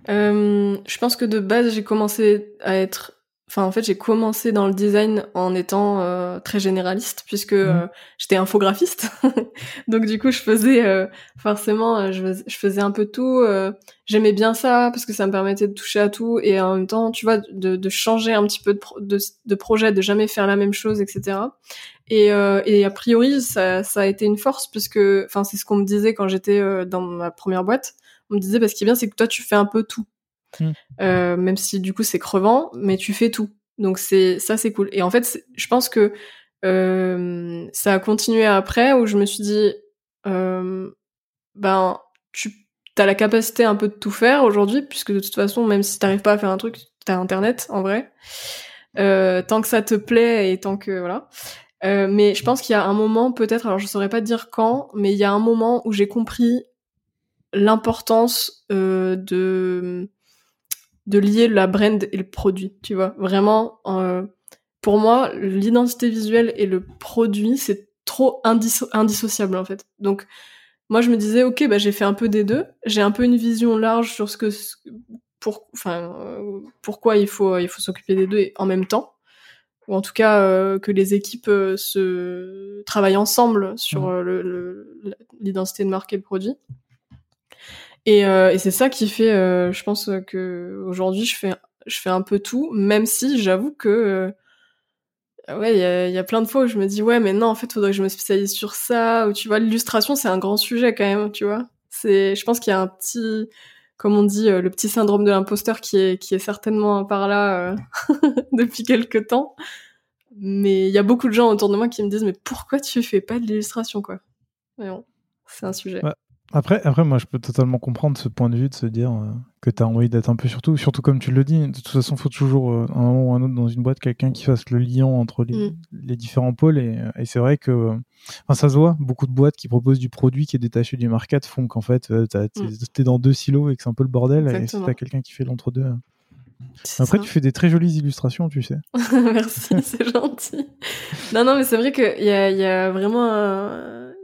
Je pense que de base, j'ai commencé à être. Enfin, en fait, j'ai commencé dans le design en étant euh, très généraliste, puisque euh, j'étais infographiste. Donc, du coup, je faisais euh, forcément, euh, je, fais- je faisais un peu tout. euh, J'aimais bien ça parce que ça me permettait de toucher à tout et en même temps, tu vois, de, de changer un petit peu de, pro- de, de projet, de jamais faire la même chose, etc. Et, euh, et a priori, ça, ça a été une force puisque, enfin, c'est ce qu'on me disait quand j'étais euh, dans ma première boîte on me disait bah, ce qui est bien c'est que toi tu fais un peu tout Mm. Euh, même si du coup c'est crevant mais tu fais tout. Donc c'est ça c'est cool. Et en fait je pense que euh, ça a continué après où je me suis dit euh, ben tu as la capacité un peu de tout faire aujourd'hui puisque de toute façon même si t'arrives pas à faire un truc t'as internet en vrai. Euh, tant que ça te plaît et tant que voilà. Euh, mais je pense qu'il y a un moment peut-être alors je saurais pas dire quand mais il y a un moment où j'ai compris l'importance euh, de de lier la brand et le produit, tu vois. Vraiment, euh, pour moi, l'identité visuelle et le produit, c'est trop indisso- indissociable en fait. Donc, moi, je me disais, ok, bah j'ai fait un peu des deux. J'ai un peu une vision large sur ce que, pour, enfin, euh, pourquoi il faut il faut s'occuper des deux en même temps, ou en tout cas euh, que les équipes se travaillent ensemble sur Mhm. euh, le- le- l'identité de marque et le produit. Et, euh, et c'est ça qui fait, euh, je pense que aujourd'hui je fais, je fais un peu tout, même si j'avoue que euh, ouais, il y a, plein de fois où je me dis ouais, mais non, en fait, faudrait que je me spécialise sur ça. Ou tu vois, l'illustration c'est un grand sujet quand même, tu vois. C'est, je pense qu'il y a un petit, comme on dit, euh, le petit syndrome de l'imposteur qui est qui est certainement par là euh, depuis quelques temps. Mais il y a beaucoup de gens autour de moi qui me disent mais pourquoi tu fais pas de l'illustration quoi? Mais bon, c'est un sujet. Après, après, moi, je peux totalement comprendre ce point de vue de se dire euh, que tu as envie d'être un peu surtout, surtout comme tu le dis. De toute façon, il faut toujours, euh, un moment ou un autre, dans une boîte, quelqu'un qui fasse le lien entre les, Mm. les différents pôles. Et, et c'est vrai que, euh, enfin, ça se voit, beaucoup de boîtes qui proposent du produit qui est détaché du market font qu'en fait, t'as- t'es Mm. dans deux silos et que c'est un peu le bordel. Et si Exactement. t'as quelqu'un qui fait l'entre-deux. Après, ça. tu fais des très jolies illustrations, tu sais. Merci, c'est gentil. Non, non, mais c'est vrai qu'il y a, il y a vraiment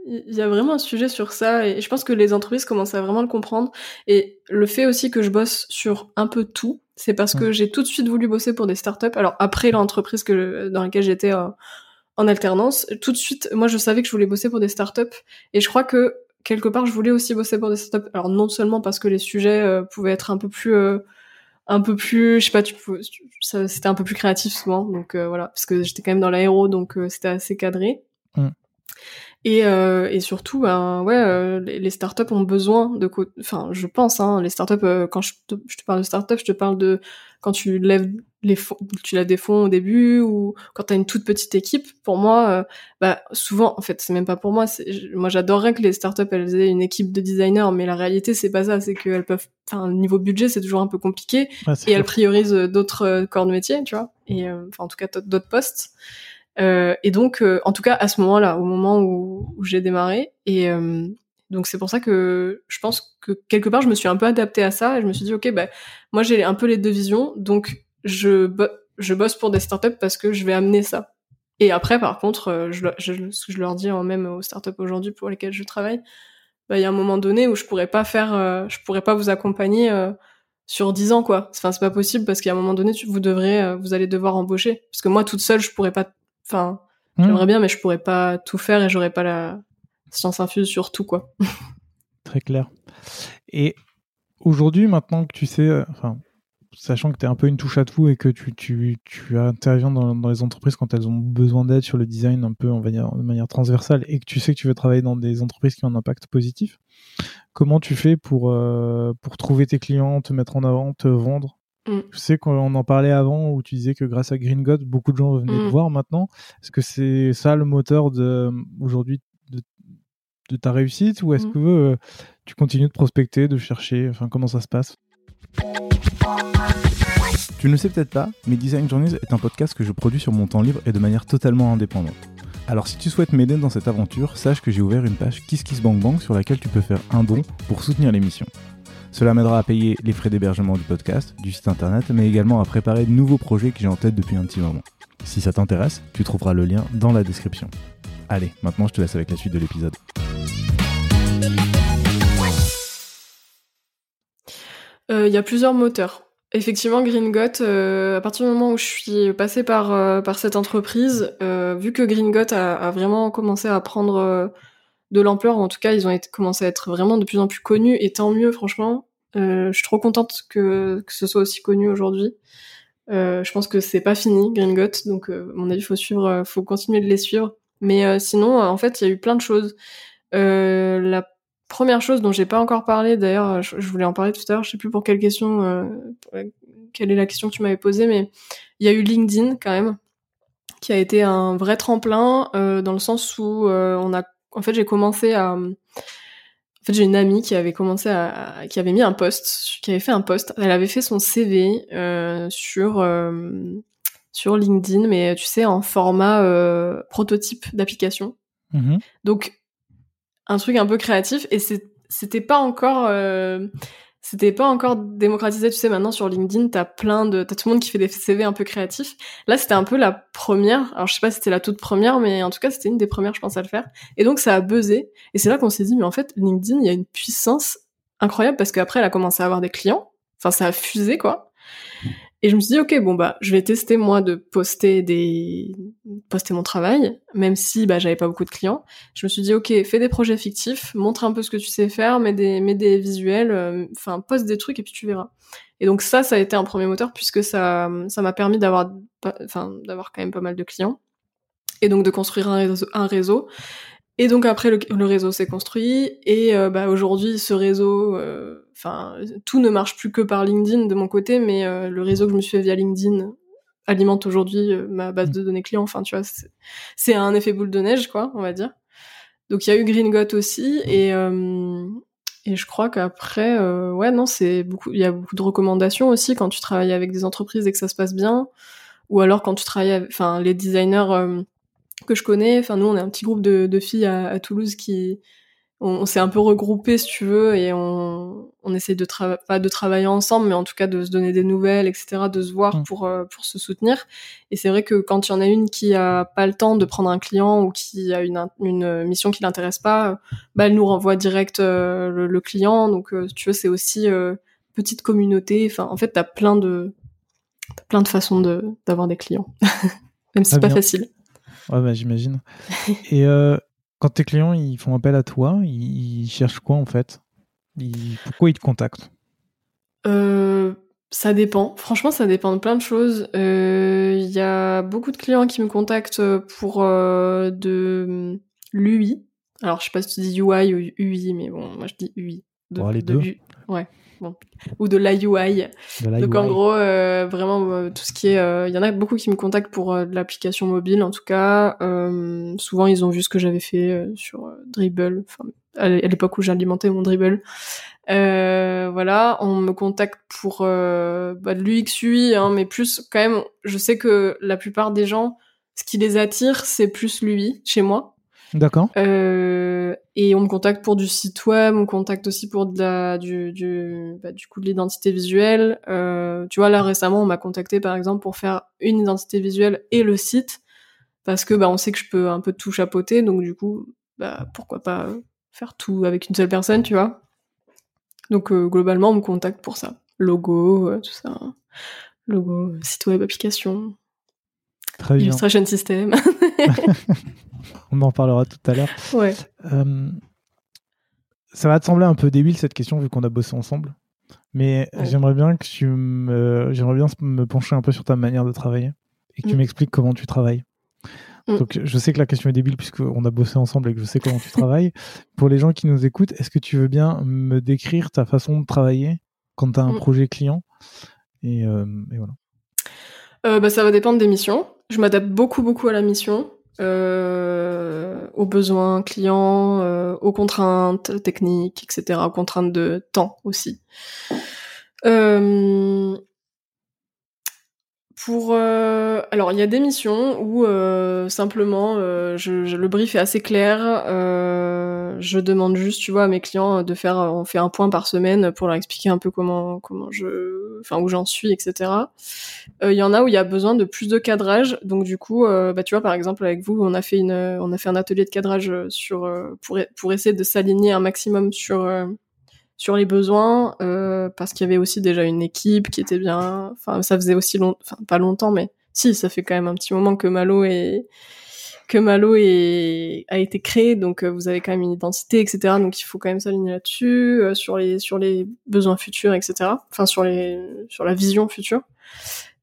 il y a vraiment un sujet sur ça et je pense que les entreprises commencent à vraiment le comprendre. Et le fait aussi que je bosse sur un peu tout, c'est parce que j'ai tout de suite voulu bosser pour des startups. Alors après l'entreprise que dans laquelle j'étais euh, en alternance, tout de suite, moi je savais que je voulais bosser pour des startups et je crois que quelque part je voulais aussi bosser pour des startups. Alors non seulement parce que les sujets euh, pouvaient être un peu plus euh, un peu plus, je sais pas, tu pouvais- tu- ça- c'était un peu plus créatif souvent, donc euh, voilà, parce que j'étais quand même dans l'aéro, donc euh, c'était assez cadré. Mm. Et, euh, et surtout, ben ouais, euh, les, startups ont besoin de, enfin, je pense, hein, les startups, euh, quand je te, je te parle de startups, je te parle de quand tu lèves les fonds, tu lèves des fonds au début ou quand t'as une toute petite équipe. Pour moi, euh, bah souvent, en fait, c'est même pas pour moi. Moi, j'adorerais que les startups elles aient une équipe de designers, mais la réalité, c'est pas ça. C'est qu'elles peuvent, enfin, niveau budget, c'est toujours un peu compliqué Ouais, et elle sûr. priorise euh, d'autres euh, corps de métier, tu vois, et euh, enfin en tout cas d'autres postes. Euh, et donc, euh, en tout cas à ce moment-là, au moment où, où j'ai démarré, et euh, donc c'est pour ça que je pense que quelque part je me suis un peu adaptée à ça et je me suis dit ok bah moi j'ai un peu les deux visions, donc je je bosse pour des startups parce que je vais amener ça. Et après par contre, euh, je, je, ce que je leur dis hein, même aux startups aujourd'hui pour lesquelles je travaille, bah il y a un moment donné où je pourrais pas faire, euh, je pourrais pas vous accompagner. euh, sur 10 ans quoi. Enfin c'est pas possible parce qu'à un moment donné tu, vous devrez vous allez devoir embaucher parce que moi toute seule je pourrais pas enfin Mmh. j'aimerais bien mais je pourrais pas tout faire et j'aurais pas la science infuse sur tout quoi. Très clair. Et aujourd'hui, maintenant que tu sais, euh, enfin, sachant que tu es un peu une touche à tout et que tu, tu, tu interviens dans, dans les entreprises quand elles ont besoin d'aide sur le design un peu, on va dire, de manière transversale et que tu sais que tu veux travailler dans des entreprises qui ont un impact positif, comment tu fais pour, euh, pour trouver tes clients, te mettre en avant, te vendre Mm. Je sais qu'on en parlait avant où tu disais que grâce à Green God, beaucoup de gens venaient te Mm. voir maintenant. Est-ce que c'est ça le moteur de aujourd'hui de, de ta réussite ou est-ce Mm. que euh, tu continues de prospecter, de chercher? Enfin, comment ça se passe? Tu ne le sais peut-être pas, mais Design Journeys est un podcast que je produis sur mon temps libre et de manière totalement indépendante. Alors si tu souhaites m'aider dans cette aventure, sache que j'ai ouvert une page KissKissBankBank sur laquelle tu peux faire un don pour soutenir l'émission. Cela m'aidera à payer les frais d'hébergement du podcast, du site internet, mais également à préparer de nouveaux projets que j'ai en tête depuis un petit moment. Si ça t'intéresse, tu trouveras le lien dans la description. Allez, maintenant je te laisse avec la suite de l'épisode. Euh, Il y a plusieurs moteurs. Effectivement, Green Got, euh, à partir du moment où je suis passée par euh, par cette entreprise, euh, vu que Green Got a, vraiment commencé à prendre euh, de l'ampleur, en tout cas ils ont commencé à être vraiment de plus en plus connus, et tant mieux franchement. Euh, je suis trop contente que, ce soit aussi connu aujourd'hui. Euh, je pense que c'est pas fini, Green donc euh, à mon avis faut suivre, faut continuer de les suivre. Mais sinon, en fait, il y a eu plein de choses. La première chose dont j'ai pas encore parlé, d'ailleurs, je, voulais en parler tout à l'heure, je sais plus pour quelle question, quelle est la question que tu m'avais posée, mais il y a eu LinkedIn quand même, qui a été un vrai tremplin dans le sens où on a, en fait, j'ai commencé à, en fait, j'ai une amie qui avait commencé à, qui avait mis un post, qui avait fait un post. Elle avait fait son CV euh, sur euh, sur LinkedIn, mais tu sais en format euh, prototype d'application. Mhm. Donc un truc un peu créatif et c'était pas encore c'était pas encore démocratisé tu sais maintenant sur LinkedIn t'as plein de t'as tout le monde qui fait des CV un peu créatifs. Là c'était un peu la première. Alors je sais pas si c'était la toute première mais en tout cas c'était une des premières je pense à le faire. Et donc ça a buzzé. Et c'est là qu'on s'est dit mais en fait LinkedIn il y a une puissance incroyable parce qu'après elle a commencé à avoir des clients. Enfin ça a fusé quoi et je me suis dit ok bon bah je vais tester moi de poster des poster mon travail même si bah j'avais pas beaucoup de clients je me suis dit ok fais des projets fictifs montre un peu ce que tu sais faire mets des mets des visuels euh, enfin poste des trucs et puis tu verras et donc ça ça a été un premier moteur puisque ça ça m'a permis d'avoir enfin d'avoir quand même pas mal de clients et donc de construire un réseau. Et donc après le, le réseau s'est construit et euh, bah aujourd'hui ce réseau euh, enfin tout ne marche plus que par LinkedIn de mon côté mais euh, le réseau que je me suis fait via LinkedIn alimente aujourd'hui euh, ma base de données clients. Enfin tu vois c'est- un effet boule de neige quoi on va dire. Donc il y a eu Green Got aussi et euh, Et je crois qu'après, euh, ouais, non, c'est beaucoup. Il y a beaucoup de recommandations aussi quand tu travailles avec des entreprises et que ça se passe bien, ou alors quand tu travailles, avec, enfin, les designers euh, que je connais. Enfin, nous, on est un petit groupe de, de filles à, à, Toulouse qui, on, s'est un peu regroupé, si tu veux, et on, on essaie de pas de travailler ensemble, mais en tout cas de se donner des nouvelles, etc., de se voir mm. pour euh, pour se soutenir. Et c'est vrai que quand il y en a une qui a pas le temps de prendre un client ou qui a une une mission qui l'intéresse pas, bah elle nous renvoie direct euh, le, client. Donc euh, tu veux, c'est aussi petite communauté. Enfin, en fait, t'as plein de as plein de façons de d'avoir des clients, même si c'est pas facile. Ouais, bah, j'imagine. et quand tes clients ils font appel à toi, ils, cherchent quoi en fait? Pourquoi ils te contactent? Euh, Ça dépend. Franchement, ça dépend de plein de choses. Il euh, y a beaucoup de clients qui me contactent pour euh, de l'UI. Alors, je sais pas si tu dis UI ou UI, mais bon, moi je dis UI. De, les deux. Ouais ou de l'IUI. Donc en gros, euh, vraiment euh, tout ce qui est, euh, il y en a beaucoup qui me contactent pour de l'application mobile. En tout cas, souvent ils ont vu ce que j'avais fait sur Dribble, à l'époque où j'alimentais mon Dribble. voilà, on me contacte pour bah, de l'UX UI, hein, mais plus quand même, je sais que la plupart des gens, ce qui les attire, c'est plus l'UI chez moi. D'accord. Euh, et on me contacte pour du site web, on me contacte aussi pour de la, du, du, bah, du coup de l'identité visuelle. Euh, tu vois, là récemment, on m'a contacté par exemple pour faire une identité visuelle et le site, parce que bah, on sait que je peux un peu tout chapeauter, donc du coup, bah, pourquoi pas faire tout avec une seule personne, tu vois. Donc euh, globalement, on me contacte pour ça. Logo, tout ça. Logo, site web, application. Très bien. Illustration system. on en parlera tout à l'heure. Ouais. Euh, ça va te sembler un peu débile cette question vu qu'on a bossé ensemble, mais j'aimerais bien que tu me, j'aimerais bien me pencher un peu sur ta manière de travailler et que tu mm. m'expliques comment tu travailles. Mm. Donc, je sais que la question est débile puisqu'on a bossé ensemble et que je sais comment tu travailles. Pour les gens qui nous écoutent, est-ce que tu veux bien me décrire ta façon de travailler quand tu as un mm. projet client et, euh, voilà. Euh, bah, ça va dépendre des missions. Je m'adapte beaucoup, beaucoup à la mission euh, aux besoins clients, euh, aux contraintes techniques, etc., aux contraintes de temps aussi. Euh, pour euh, alors il y a des missions où euh, simplement euh, je, le brief est assez clair. je demande juste, tu vois, à mes clients de faire, on fait un point par semaine pour leur expliquer un peu comment comment je, enfin où j'en suis, etc. Il y en a où il y a besoin de plus de cadrage. Donc du coup, bah tu vois par exemple avec vous, on a fait une, on a fait un atelier de cadrage sur pour pour essayer de s'aligner un maximum sur sur les besoins euh, parce qu'il y avait aussi déjà une équipe qui était bien. Enfin ça faisait aussi long enfin pas longtemps mais si ça fait quand même un petit moment que Malo est que Malo est a été créé donc euh, vous avez quand même une identité etc donc il faut quand même s'aligner là-dessus euh, sur les sur les besoins futurs etc enfin sur les sur la vision future.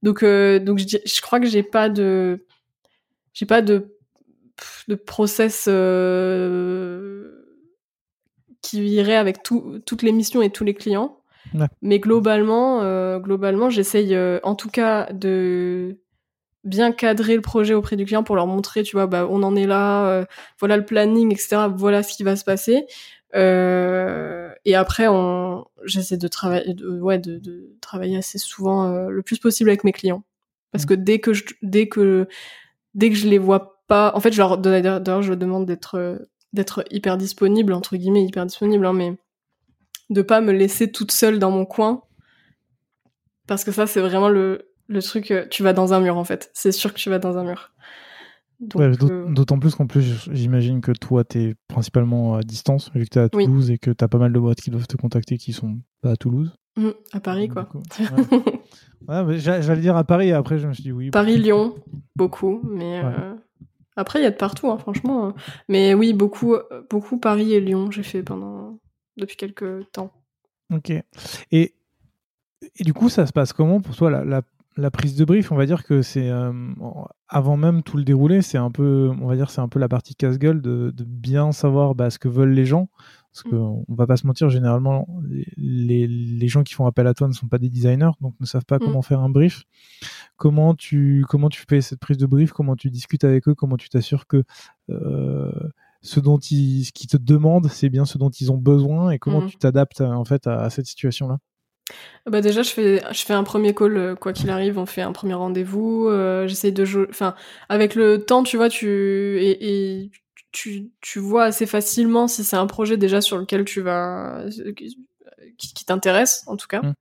Donc euh, donc je, je, crois que j'ai pas de j'ai pas de de process qui irait avec toutes les missions et tous les clients. Mais globalement, euh, globalement, j'essaye euh, en tout cas de bien cadrer le projet auprès du client pour leur montrer, tu vois, bah, on en est là, euh, voilà le planning, etc. Voilà ce qui va se passer. et après, on, j'essaie de travailler, de, ouais, de, de, travailler assez souvent, le plus possible avec mes clients, parce que dès que je, dès que, dès que je les vois pas, en fait, je leur, d'ailleurs, je leur demande d'être d'être hyper disponible entre guillemets hyper disponible hein, mais de pas me laisser toute seule dans mon coin. Parce que ça c'est vraiment le le truc euh, tu vas dans un mur en fait. C'est sûr que tu vas dans un mur. Euh, d'autant plus qu'en plus j'imagine que toi tu es principalement à distance vu que tu es à Toulouse et que tu as pas mal de boîtes qui doivent te contacter qui sont pas à Toulouse. Mmh, à Paris quoi. j'allais dire à Paris et après je me suis dit oui Paris Lyon beaucoup mais euh, après, il y a de partout, hein, franchement. Hein. Mais oui, beaucoup, beaucoup Paris et Lyon, j'ai fait pendant depuis quelques temps. Ok. Et, et du coup, ça se passe comment pour toi la, la, prise de brief? On va dire que c'est euh, avant même tout le déroulé, c'est un peu, on va dire, c'est un peu la partie casse-gueule de, de, bien savoir bah, ce que veulent les gens. Parce mm. qu'on va pas se mentir, généralement, les, les, gens qui font appel à toi ne sont pas des designers, donc ne savent pas mm. comment faire un brief. Comment tu, comment tu fais cette prise de brief? Comment tu discutes avec eux? Comment tu t'assures que euh, ce dont ils, ce qu'ils te demandent, c'est bien ce dont ils ont besoin? Et comment Mhm. tu t'adaptes en fait à, à cette situation-là? Bah déjà, je fais, je fais un premier call, euh, quoi qu'il arrive, on fait un premier rendez-vous. euh, J'essaye de jouer. Enfin, avec le temps, tu vois, tu et, et tu, tu vois assez facilement si c'est un projet déjà sur lequel tu vas qui, qui t'intéresse, en tout cas. Mm.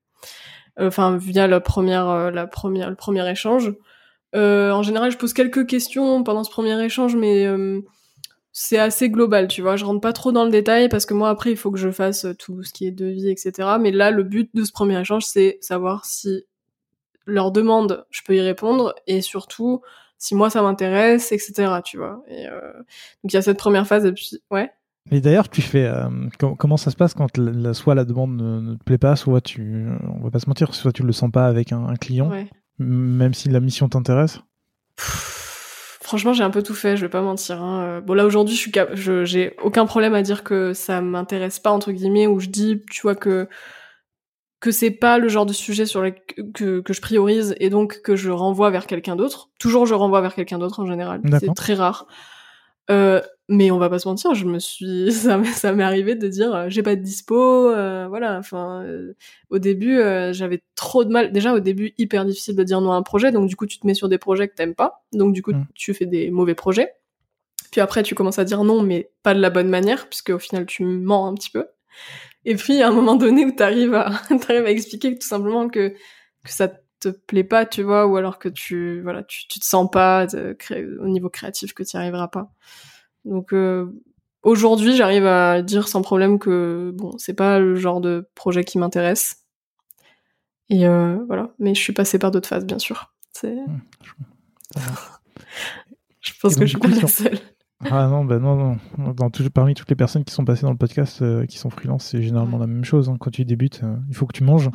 Euh, Enfin, via la première, euh, la première, le premier échange. Euh, en général, je pose quelques questions pendant ce premier échange, mais euh, c'est assez global, tu vois. Je rentre pas trop dans le détail parce que moi, après, il faut que je fasse tout ce qui est devis, etc. Mais là, le but de ce premier échange, c'est savoir si leur demande, je peux y répondre et surtout si moi ça m'intéresse, etc. Tu vois. Et euh, donc il y a cette première phase et puis ouais. Et d'ailleurs, tu fais euh, com- comment ça se passe quand la, la- soit la demande ne, ne te plaît pas, soit tu, on va pas se mentir, soit tu le sens pas avec un, un client, ouais. même si la mission t'intéresse? Franchement, j'ai un peu tout fait, je vais pas mentir. Hein. Euh, Bon, là aujourd'hui, je suis cap- j'ai aucun problème à dire que ça m'intéresse pas entre guillemets, ou je dis, tu vois que que c'est pas le genre de sujet sur que, que je priorise et donc que je renvoie vers quelqu'un d'autre. Toujours, je renvoie vers quelqu'un d'autre en général. C'est très rare. Euh, mais on va pas se mentir, je me suis, ça, m'est- ça m'est arrivé de dire, euh, j'ai pas de dispo, euh, voilà. Enfin, au début, j'avais trop de mal. Déjà, au début, hyper difficile de dire non à un projet, donc du coup, tu te mets sur des projets que t'aimes pas, donc du coup, Mm. tu fais des mauvais projets. Puis après, tu commences à dire non, mais pas de la bonne manière, puisque au final, tu mens un petit peu. Et puis, à un moment donné où t'arrives à, t'arrives à expliquer que, tout simplement que, que ça te plaît pas, tu vois, ou alors que tu, voilà, tu, tu te sens pas cré- au niveau créatif que tu arriveras pas. Donc, euh, aujourd'hui, j'arrive à dire sans problème que, bon, c'est pas le genre de projet qui m'intéresse. Et euh, voilà. Mais je suis passée par d'autres phases, bien sûr. C'est, marche. je pense Et que je suis pas la seule. Ah non, bah non, non. Dans tout- parmi toutes les personnes qui sont passées dans le podcast, euh, qui sont freelance, c'est généralement la même chose. hein. Quand tu débutes, euh, il faut que tu manges.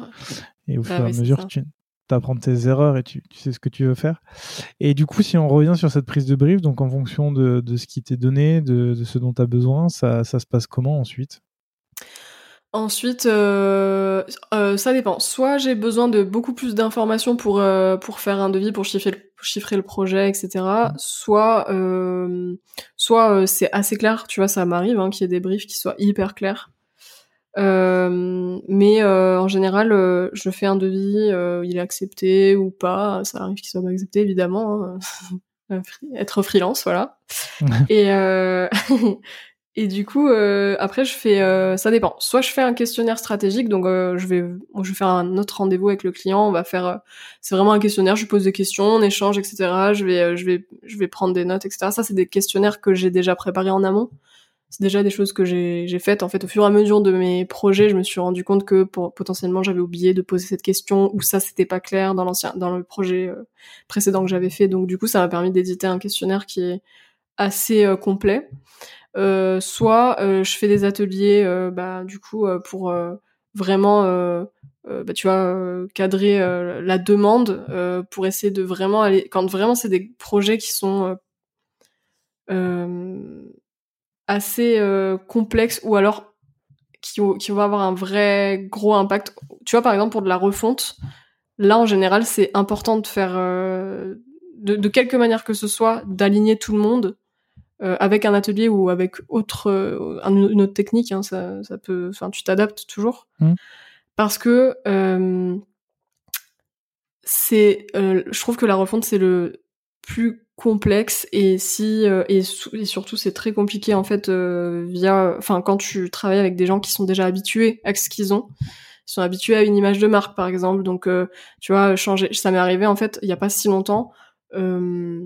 Et au Bah fur et à oui, mesure, tu apprends tes erreurs et tu, tu sais ce que tu veux faire. Et du coup, si on revient sur cette prise de brief, donc en fonction de, de ce qui t'est donné, de, de ce dont tu as besoin, ça, ça se passe comment ensuite? Ensuite, euh, euh, ça dépend. Soit j'ai besoin de beaucoup plus d'informations pour euh, pour faire un devis, pour chiffrer le, chiffrer le projet, etc. Soit euh, soit euh, c'est assez clair. Tu vois, ça m'arrive hein, qu'il y ait des briefs qui soient hyper clairs. Euh, mais euh, en général, je fais un devis, euh, il est accepté ou pas. Ça arrive qu'il soit pas accepté, évidemment. hein. Être freelance, voilà. et euh, et du coup, euh, après, je fais, euh, ça dépend. Soit je fais un questionnaire stratégique, donc euh, je vais, je vais faire un autre rendez-vous avec le client. On va faire, euh, c'est vraiment un questionnaire. Je pose des questions, on échange, etc. Je vais, euh, je vais, je vais prendre des notes, etc. Ça, c'est des questionnaires que j'ai déjà préparés en amont. C'est déjà des choses que j'ai, faites. En fait, au fur et à mesure de mes projets, je me suis rendu compte que potentiellement j'avais oublié de poser cette question ou ça c'était pas clair dans l'ancien, dans le projet euh, précédent que j'avais fait. Donc du coup, ça m'a permis d'éditer un questionnaire qui est assez complet. Euh, soit euh, je fais des ateliers euh, bah, du coup pour vraiment euh, bah, tu vois cadrer la demande pour essayer de vraiment aller quand vraiment c'est des projets qui sont assez complexes ou alors qui, qui vont avoir un vrai gros impact. Tu vois par exemple pour de la refonte là en général c'est important de faire de, de quelque manière que ce soit d'aligner tout le monde euh, avec un atelier ou avec autre euh, un- une autre technique hein, ça, ça peut enfin tu t'adaptes toujours Mhm. parce que euh, c'est euh, je trouve que la refonte c'est le plus complexe et si euh, et, et surtout c'est très compliqué en fait euh, via enfin quand tu travailles avec des gens qui sont déjà habitués à ce qu'ils ont ils sont habitués à une image de marque par exemple donc euh, tu vois changer ça m'est arrivé en fait il y a pas si longtemps euh,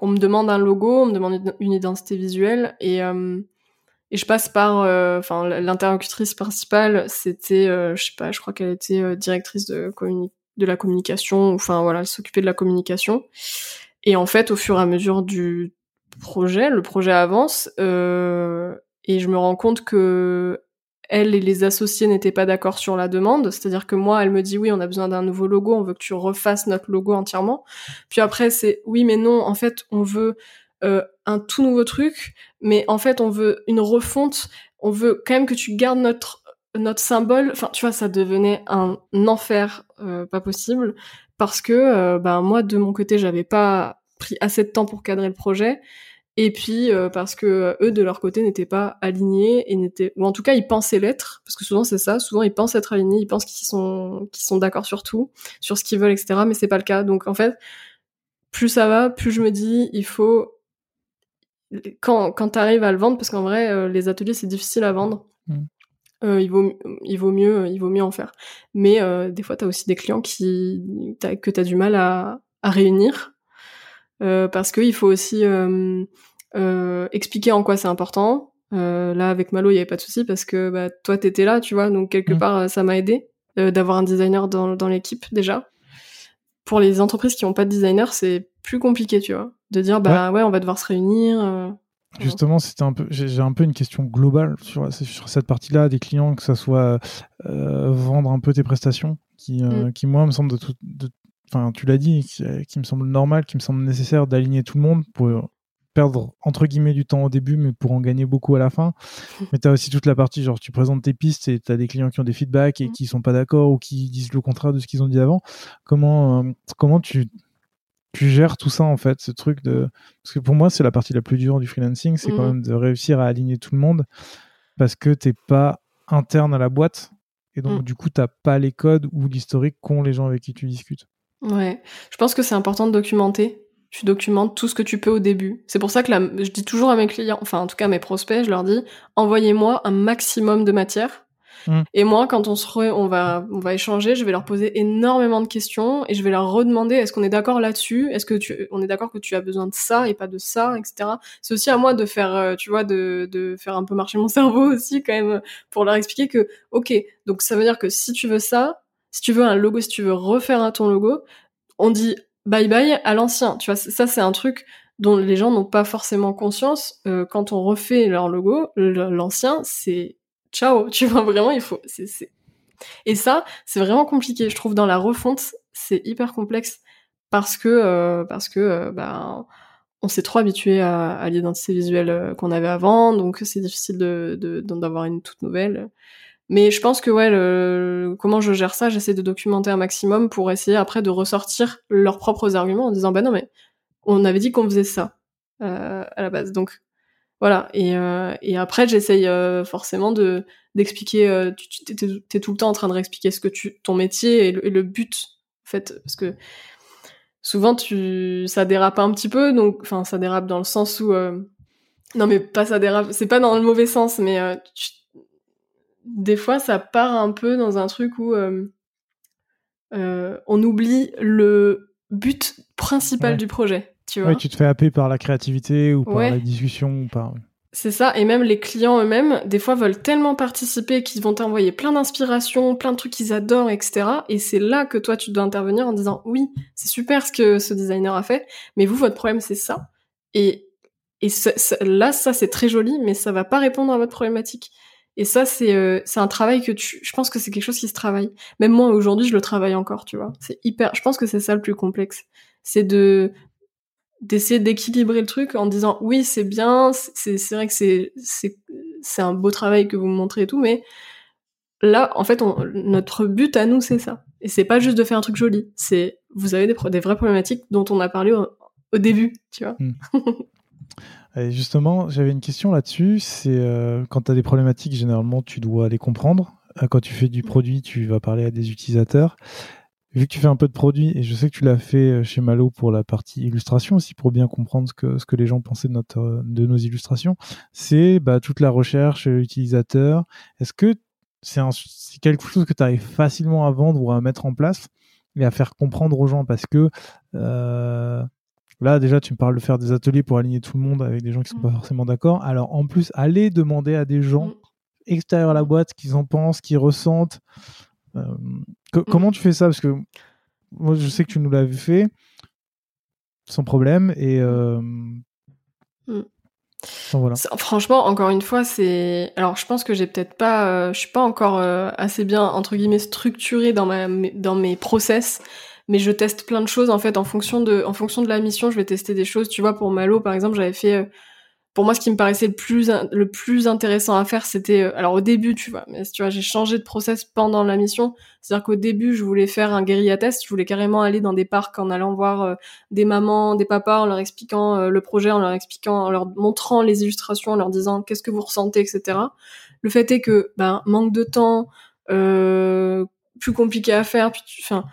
on me demande un logo, on me demande une- identité visuelle et euh, et je passe par euh, enfin l'interlocutrice principale, c'était euh, je sais pas, je crois qu'elle était euh, directrice de de la communication, enfin voilà, elle s'occupait de la communication. Et en fait, au fur et à mesure du projet, le projet avance et je me rends compte que elle et les associés n'étaient pas d'accord sur la demande, c'est-à-dire que moi, elle me dit oui, on a besoin d'un nouveau logo, on veut que tu refasses notre logo entièrement. Puis après, c'est oui, mais non, en fait, on veut euh, un tout nouveau truc, mais en fait, on veut une refonte, on veut quand même que tu gardes notre notre symbole. Enfin, tu vois, ça devenait un enfer, euh, pas possible, parce que euh, ben moi, de mon côté, j'avais pas pris assez de temps pour cadrer le projet. Et puis euh, parce que eux de leur côté n'étaient pas alignés et n'étaient ou en tout cas ils pensaient l'être parce que souvent c'est ça souvent ils pensent être alignés ils pensent qu'ils sont qu'ils sont d'accord sur tout sur ce qu'ils veulent etc mais c'est pas le cas. Donc en fait plus ça va plus je me dis il faut quand quand t'arrives à le vendre parce qu'en vrai euh, les ateliers c'est difficile à vendre. Mm. euh, il vaut il vaut mieux il vaut mieux en faire. Mais des fois t'as aussi des clients qui as, que t'as du mal à à réunir. euh, parce qu'il faut aussi euh, euh, expliquer en quoi c'est important. là, avec Malo, il y avait pas de souci parce que bah, toi, t'étais là, tu vois, donc quelque mm. part, ça m'a aidé d'avoir un designer dans, dans l'équipe déjà. Pour les entreprises qui n'ont pas de designer, c'est plus compliqué, tu vois, de dire bah ouais, on va devoir se réunir. Justement, c'était un peu, j'ai un peu une question globale sur, sur cette partie-là des clients, que ça soit vendre un peu tes prestations, qui, mm. qui moi me semble de, tout, de enfin, tu l'as dit, qui, me semble normal, qui me semble nécessaire d'aligner tout le monde pour perdre entre guillemets du temps au début, mais pour en gagner beaucoup à la fin. Mais tu as aussi toute la partie, genre tu présentes tes pistes et tu as des clients qui ont des feedbacks et mm. qui sont pas d'accord ou qui disent le contraire de ce qu'ils ont dit avant. Comment, euh, comment tu, tu gères tout ça en fait, ce truc de... Parce que pour moi, c'est la partie la plus dure du freelancing, c'est quand mm. même de réussir à aligner tout le monde parce que t'es pas interne à la boîte. Et donc, mm. du coup, t'as pas les codes ou l'historique qu'ont les gens avec qui tu discutes. Ouais, je pense que c'est important de documenter. Tu documentes tout ce que tu peux au début. C'est pour ça que je dis toujours à mes clients, enfin en tout cas à mes prospects, je leur dis envoyez-moi un maximum de matière. Mm. Et moi, quand on se on va on va échanger, je vais leur poser énormément de questions et je vais leur redemander est-ce qu'on est d'accord là-dessus, est-ce que tu on est d'accord que tu as besoin de ça et pas de ça, etc. C'est aussi à moi de faire, euh, tu vois, de de faire un peu marcher mon cerveau aussi quand même pour leur expliquer que ok, donc ça veut dire que si tu veux ça, si tu veux un logo, si tu veux refaire un ton logo, on dit bye bye à l'ancien. Tu vois, ça c'est un truc dont les gens n'ont pas forcément conscience. Euh, quand on refait leur logo, l'ancien c'est ciao. Tu vois vraiment, il faut. c'est Et ça, c'est vraiment compliqué. Je trouve dans la refonte, c'est hyper complexe parce que euh, parce que euh, bah, on s'est trop habitué à, à l'identité visuelle qu'on avait avant, donc c'est difficile de d'avoir une toute nouvelle. Mais je pense que ouais, le... comment je gère ça, j'essaie de documenter un maximum pour essayer après de ressortir leurs propres arguments en disant bah non mais on avait dit qu'on faisait ça euh, à la base. Donc voilà. Et, euh, et après j'essaye euh, forcément de d'expliquer. Euh, tu es, tout le temps en train de réexpliquer ce que tu ton métier et le, but en fait parce que souvent tu ça dérape un petit peu donc enfin ça dérape dans le sens où euh, non mais pas ça dérape c'est pas dans le mauvais sens mais euh, tu, des fois, ça part un peu dans un truc où euh, euh, on oublie le but principal du projet. Tu vois tu te fais happer par la créativité ou par la discussion ou par. C'est ça, et même les clients eux-mêmes, des fois, veulent tellement participer qu'ils vont t'envoyer plein d'inspirations, plein de trucs qu'ils adorent, etc. Et c'est là que toi, tu dois intervenir en disant, oui, c'est super ce que ce designer a fait, mais vous, votre problème, c'est ça. Et, et là, ça, c'est très joli, mais ça va pas répondre à votre problématique. Et ça, c'est euh, c'est un travail que tu, je pense que c'est quelque chose qui se travaille. Même moi aujourd'hui, je le travaille encore, tu vois. C'est hyper. Je pense que c'est ça le plus complexe, c'est de d'essayer d'équilibrer le truc en disant oui, c'est bien, c'est c'est vrai que c'est c'est c'est un beau travail que vous me montrez et tout, mais là, en fait, on, notre but à nous, c'est ça. Et c'est pas juste de faire un truc joli. C'est vous avez des, des vraies problématiques dont on a parlé au, début, tu vois. Hmm. justement, j'avais une question là-dessus. C'est euh, quand tu as des problématiques, généralement, tu dois les comprendre. Euh, quand tu fais du produit, tu vas parler à des utilisateurs. Vu que tu fais un peu de produit, et je sais que tu l'as fait euh, chez Malo pour la partie illustration aussi, pour bien comprendre ce que, ce que les gens pensaient de, notre, de nos illustrations, c'est bah, toute la recherche utilisateur. Est-ce que c'est quelque chose que tu arrives facilement à vendre ou à mettre en place et à faire comprendre aux gens? Parce que euh, Là, déjà, tu me parles de faire des ateliers pour aligner tout le monde avec des gens qui sont pas mm. forcément d'accord. Alors, en plus, aller demander à des gens mm. extérieurs à la boîte ce qu'ils en pensent, qu'ils ressentent. Euh, mm. Comment tu fais ça? Parce que moi, je sais que tu nous l'avais fait sans problème. Et. Euh, voilà. Franchement, encore une fois, c'est. Alors, je pense que j'ai peut-être pas. Euh, je suis pas encore assez bien entre guillemets structurée dans ma dans mes process mais je teste plein de choses en fait en fonction de en fonction de la mission je vais tester des choses tu vois pour Malo par exemple j'avais fait euh, pour moi, ce qui me paraissait le plus le plus intéressant à faire, c'était euh, alors au début, tu vois, mais tu vois, j'ai changé de process pendant la mission. C'est-à-dire qu'au début, je voulais faire un guérilla test, je voulais carrément aller dans des parcs en allant voir euh, des mamans, des papas, en leur expliquant le projet, en leur expliquant, en leur montrant les illustrations, en leur disant qu'est-ce que vous ressentez, etc. Le fait est que, ben, manque de temps, plus compliqué à faire, puis, enfin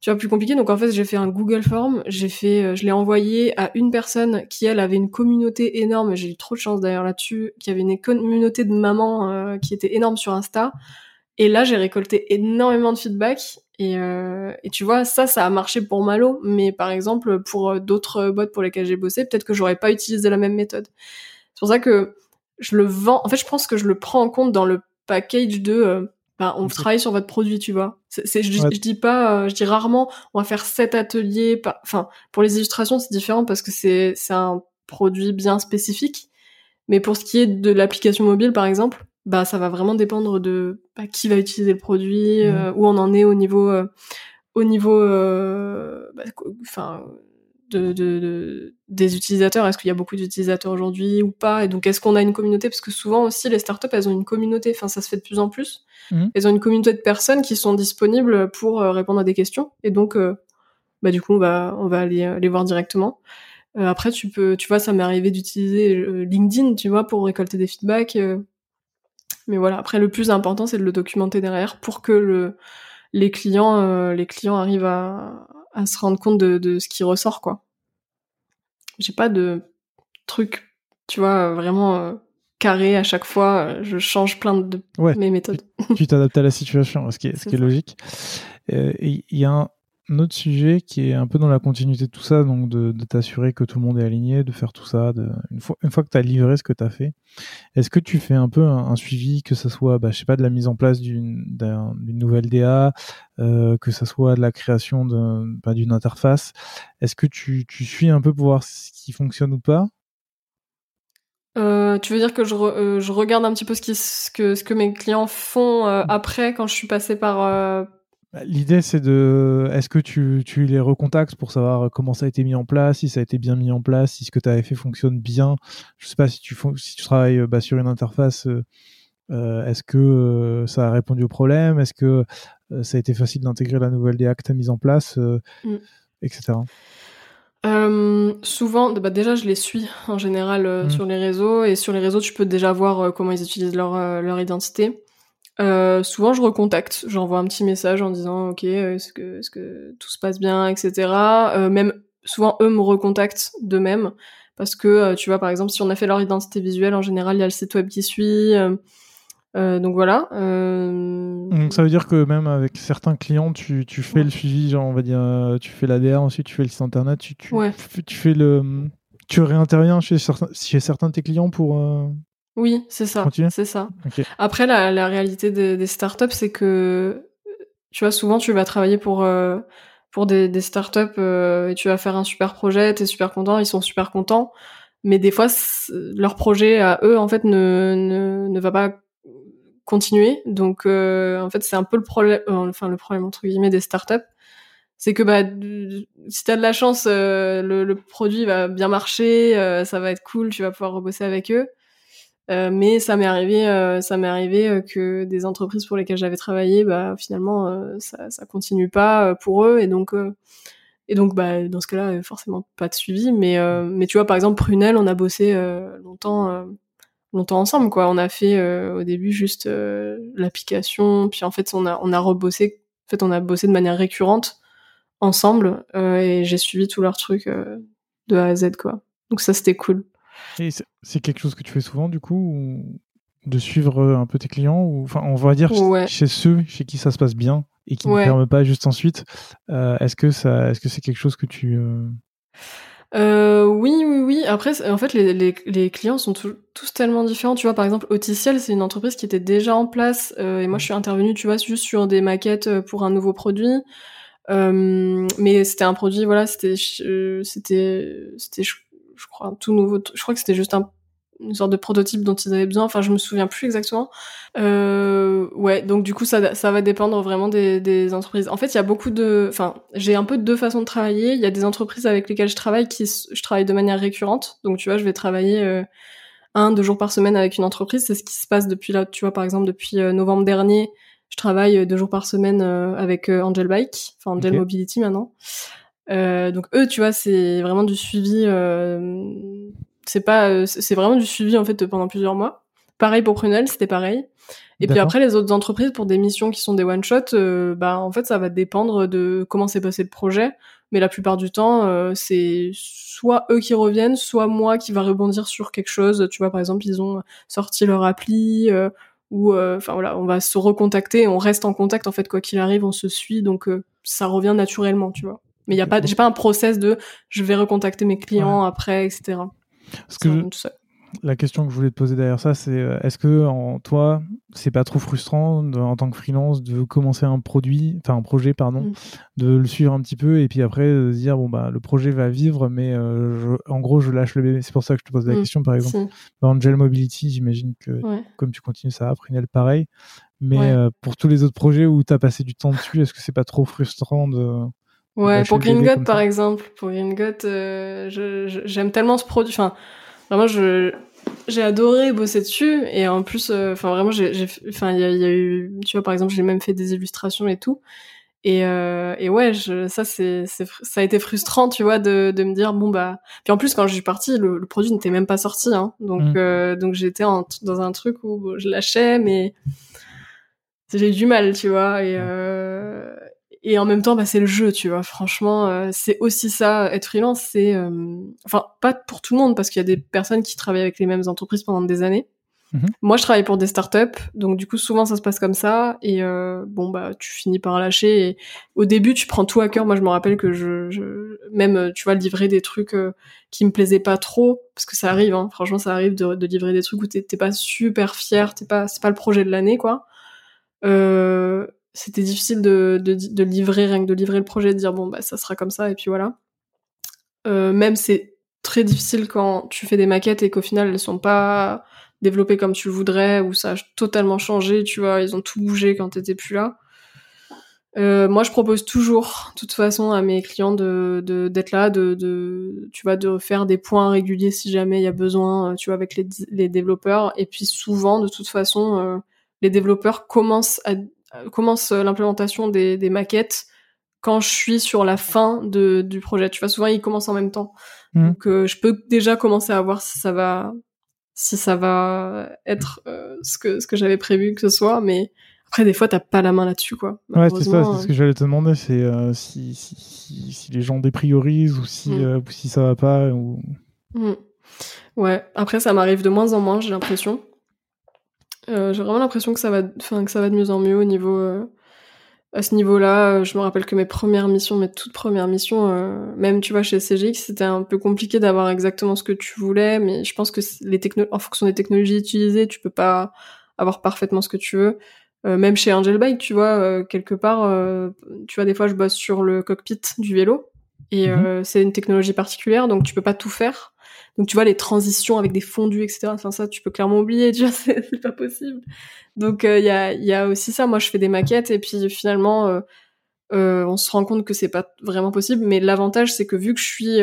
tu vois, plus compliqué. Donc en fait, j'ai fait un Google Form, j'ai fait, euh, je l'ai envoyé à une personne qui elle avait une communauté énorme. J'ai eu trop de chance d'ailleurs là-dessus, qui avait une communauté de mamans euh, qui était énorme sur Insta. Et là, j'ai récolté énormément de feedback. Et, euh, et, tu vois, ça, ça a marché pour Malo. Mais par exemple, pour d'autres bots pour lesquels j'ai bossé, peut-être que j'aurais pas utilisé la même méthode. C'est pour ça que je le vends. En fait, je pense que je le prends en compte dans le package de bah, on travaille sur votre produit, tu vois. C'est, je, dis pas, euh, je dis rarement, on va faire sept ateliers. Enfin, pour les illustrations, c'est différent parce que c'est, c'est un produit bien spécifique. Mais pour ce qui est de l'application mobile, par exemple, bah, ça va vraiment dépendre de bah, qui va utiliser le produit, mmh. euh, où on en est au niveau, euh, au niveau, bah, enfin, de, de, des utilisateurs? Est-ce qu'il y a beaucoup d'utilisateurs aujourd'hui ou pas? Et donc, est-ce qu'on a une communauté? Parce que souvent aussi, les startups, elles ont une communauté. Enfin, ça se fait de plus en plus. Mmh. Elles ont une communauté de personnes qui sont disponibles pour euh, répondre à des questions. Et donc, euh, bah, du coup, on va, on va aller euh, les voir directement. après, tu peux, tu vois, ça m'est arrivé d'utiliser LinkedIn, tu vois, pour récolter des feedbacks. mais voilà. Après, le plus important, c'est de le documenter derrière pour que le, les clients, les clients arrivent à, à se rendre compte de, de ce qui ressort, quoi. J'ai pas de truc, tu vois, vraiment euh, carré à chaque fois. Je change plein de mes méthodes. Tu t'adaptes à la situation, ce qui est, ce qui est logique. Euh, il y a un, un autre sujet qui est un peu dans la continuité de tout ça, donc de, t'assurer que tout le monde est aligné, de faire tout ça, de, une, fois, une fois que tu as livré ce que tu as fait, est-ce que tu fais un peu un, suivi, que ce soit, bah, je sais pas, de la mise en place d'une nouvelle DA, euh, que ce soit de la création bah, d'une interface Est-ce que tu, tu suis un peu pour voir ce qui fonctionne ou pas? Euh, tu veux dire que je, euh, je, regarde un petit peu ce, qui, ce, que, ce que mes clients font euh, mm. après quand je suis passé par, l'idée, c'est de. Est-ce que tu, tu, les recontactes pour savoir comment ça a été mis en place, si ça a été bien mis en place, si ce que tu avais fait fonctionne bien? Je sais pas si tu, si tu travailles bah, sur une interface, euh, euh est-ce que euh, ça a répondu au problème? Est-ce que euh, ça a été facile d'intégrer la nouvelle DA que tu as mise en place, mm. etc. souvent, bah déjà, je les suis en général mm. sur les réseaux et sur les réseaux, tu peux déjà voir comment ils utilisent leur, leur identité. Euh, souvent, je recontacte. J'envoie un petit message en disant OK, est-ce que, est-ce que tout se passe bien, etc. Euh, même souvent, eux me recontactent d'eux-mêmes parce que euh, tu vois, par exemple, si on a fait leur identité visuelle, en général, il y a le site web qui suit. donc voilà. Donc ça veut dire que même avec certains clients, tu, tu fais le suivi, genre on va dire, tu fais l'ADR, ensuite tu fais le site internet, tu, tu, tu fais le, tu réinterviens chez certains, chez certains de tes clients pour oui, c'est ça. C'est ça. Après, la, la réalité des, des startups, c'est que tu vois, souvent, tu vas travailler pour euh, pour des, des startups euh, et tu vas faire un super projet, t'es super content, ils sont super contents, mais des fois, leur projet à eux, en fait, ne ne, ne va pas continuer. Donc, euh, en fait, c'est un peu le problème, enfin le problème entre guillemets des startups, c'est que bah si t'as de la chance, le, le, produit va bien marcher, ça va être cool, tu vas pouvoir rebosser avec eux. Euh, mais ça m'est arrivé, euh, ça m'est arrivé euh, que des entreprises pour lesquelles j'avais travaillé, bah finalement ça, ça continue pas pour eux et donc et donc bah dans ce cas-là forcément pas de suivi. Mais mais tu vois par exemple Prunel, on a bossé longtemps longtemps ensemble quoi. On a fait au début juste l'application, puis en fait on a on a rebossé. En fait on a bossé de manière récurrente ensemble et j'ai suivi tous leurs trucs de A à Z quoi. Donc ça c'était cool. Et c'est quelque chose que tu fais souvent, du coup, de suivre euh, un peu tes clients ou enfin on va dire chez ceux chez qui ça se passe bien et qui ne ferment pas juste ensuite euh, est-ce que ça est-ce que c'est quelque chose que tu euh... oui oui oui. Après en fait les, les, les clients sont tous tellement différents. Tu vois par exemple Auticiel c'est une entreprise qui était déjà en place et moi je suis intervenue tu vois juste sur des maquettes pour un nouveau produit. Mais c'était un produit voilà c'était c'était c'était je crois, tout nouveau. Je crois que c'était juste un, une sorte de prototype dont ils avaient besoin. Enfin, je me souviens plus exactement. Euh, ouais, donc du coup, ça, ça va dépendre vraiment des, des entreprises. En fait, il y a beaucoup de, enfin, j'ai un peu deux façons de travailler. Il y a des entreprises avec lesquelles je travaille qui, je travaille de manière récurrente. Donc, tu vois, je vais travailler euh, un, deux jours par semaine avec une entreprise. C'est ce qui se passe depuis là, tu vois, par exemple, depuis euh, novembre dernier. Je travaille deux jours par semaine avec Angel Bike, enfin Angel Mobility maintenant. Euh, donc eux, tu vois, c'est vraiment du suivi. Euh, c'est pas, euh, c'est vraiment du suivi en fait pendant plusieurs mois. Pareil pour Prunel, c'était pareil. Et puis après, les autres entreprises pour des missions qui sont des one shot, bah en fait, ça va dépendre de comment s'est passé le projet. Mais la plupart du temps, c'est soit eux qui reviennent, soit moi qui va rebondir sur quelque chose. Tu vois, par exemple, ils ont sorti leur appli. ou enfin voilà, on va se recontacter, on reste en contact en fait quoi qu'il arrive, on se suit, donc ça revient naturellement, tu vois. Mais il y a pas, j'ai pas un process de je vais recontacter mes clients après, etc. Parce que la question que je voulais te poser derrière ça, c'est euh, est-ce que en toi, c'est pas trop frustrant en tant que freelance de commencer un produit, enfin un projet, pardon, mm. de le suivre un petit peu et puis après de dire bon bah le projet va vivre, mais euh, en gros je lâche le bébé. C'est pour ça que je te pose la mm. question, par exemple. Dans Angel Mobility, j'imagine que comme tu continues ça, après le pareil. Mais euh, pour tous les autres projets où tu as passé du temps dessus, est-ce que c'est pas trop frustrant de Ouais, pour Green God par exemple, pour Green God, euh, j'aime tellement ce produit. Enfin, vraiment, je j'ai adoré bosser dessus et en plus, euh, enfin vraiment, j'ai, enfin il y a, y a, eu, tu vois par exemple, j'ai même fait des illustrations et tout. Et, euh, et ouais, je, ça c'est, ça a été frustrant, tu vois, de, de me dire bon bah. Puis en plus, quand je suis partie, le, produit n'était même pas sorti, hein. Donc mm. euh, donc j'étais dans un truc où je lâchais, mais j'ai du mal, tu vois. Et euh, et en même temps bah c'est le jeu tu vois. Franchement euh, c'est aussi ça être freelance c'est euh, enfin pas pour tout le monde parce qu'il y a des personnes qui travaillent avec les mêmes entreprises pendant des années. Mhm. moi je travaille pour des startups donc du coup souvent ça se passe comme ça. Et euh, bon bah tu finis par lâcher. Et au début tu prends tout à cœur. Moi je me rappelle que je, je même tu vois livrer des trucs qui me plaisaient pas trop parce que ça arrive hein, franchement ça arrive de, de livrer des trucs où t'es pas super fier t'es pas c'est pas le projet de l'année quoi. Euh, c'était difficile de, de, de, livrer, rien que de livrer le projet, de dire bon bah ça sera comme ça et puis voilà. Euh, même c'est très difficile quand tu fais des maquettes et qu'au final elles sont pas développées comme tu le voudrais ou ça a totalement changé, tu vois, ils ont tout bougé quand t'étais plus là. Euh, moi, je propose toujours, de toute façon, à mes clients de d'être là, de, de tu vois, de faire des points réguliers si jamais il y a besoin, euh, tu vois, avec les, les développeurs. Et puis souvent, de toute façon, euh, les développeurs commencent à commence euh, l'implémentation des, des, maquettes quand je suis sur la fin de, du projet. Tu vois, souvent ils commencent en même temps. Mmh. Donc euh, je peux déjà commencer à voir si ça va si ça va être ce que ce que j'avais prévu que ce soit, mais après des fois t'as pas la main là-dessus quoi. Ouais, c'est ça, c'est ce que j'allais te demander, c'est si, si, si, les gens dépriorisent ou si mmh. ou si ça va pas ou. Mmh. Ouais, après ça m'arrive de moins en moins, j'ai l'impression. Euh, j'ai vraiment l'impression que ça va, enfin que ça va de mieux en mieux au niveau, euh, à ce niveau-là. Euh, je me rappelle que mes premières missions, mes toutes premières missions, même tu vois chez CGX, c'était un peu compliqué d'avoir exactement ce que tu voulais, mais je pense que les techno en fonction des technologies utilisées, tu peux pas avoir parfaitement ce que tu veux. même chez Angel Bike, tu vois, quelque part, tu vois, des fois je bosse sur le cockpit du vélo et mhm. c'est une technologie particulière, donc tu peux pas tout faire. Donc tu vois les transitions avec des fondus, etc. Enfin ça, tu peux clairement oublier. Vois, c'est pas possible. Donc euh, il y, a, y a aussi ça. Moi, je fais des maquettes et puis finalement, euh, euh, on se rend compte que c'est pas vraiment possible. Mais l'avantage, c'est que vu que je suis,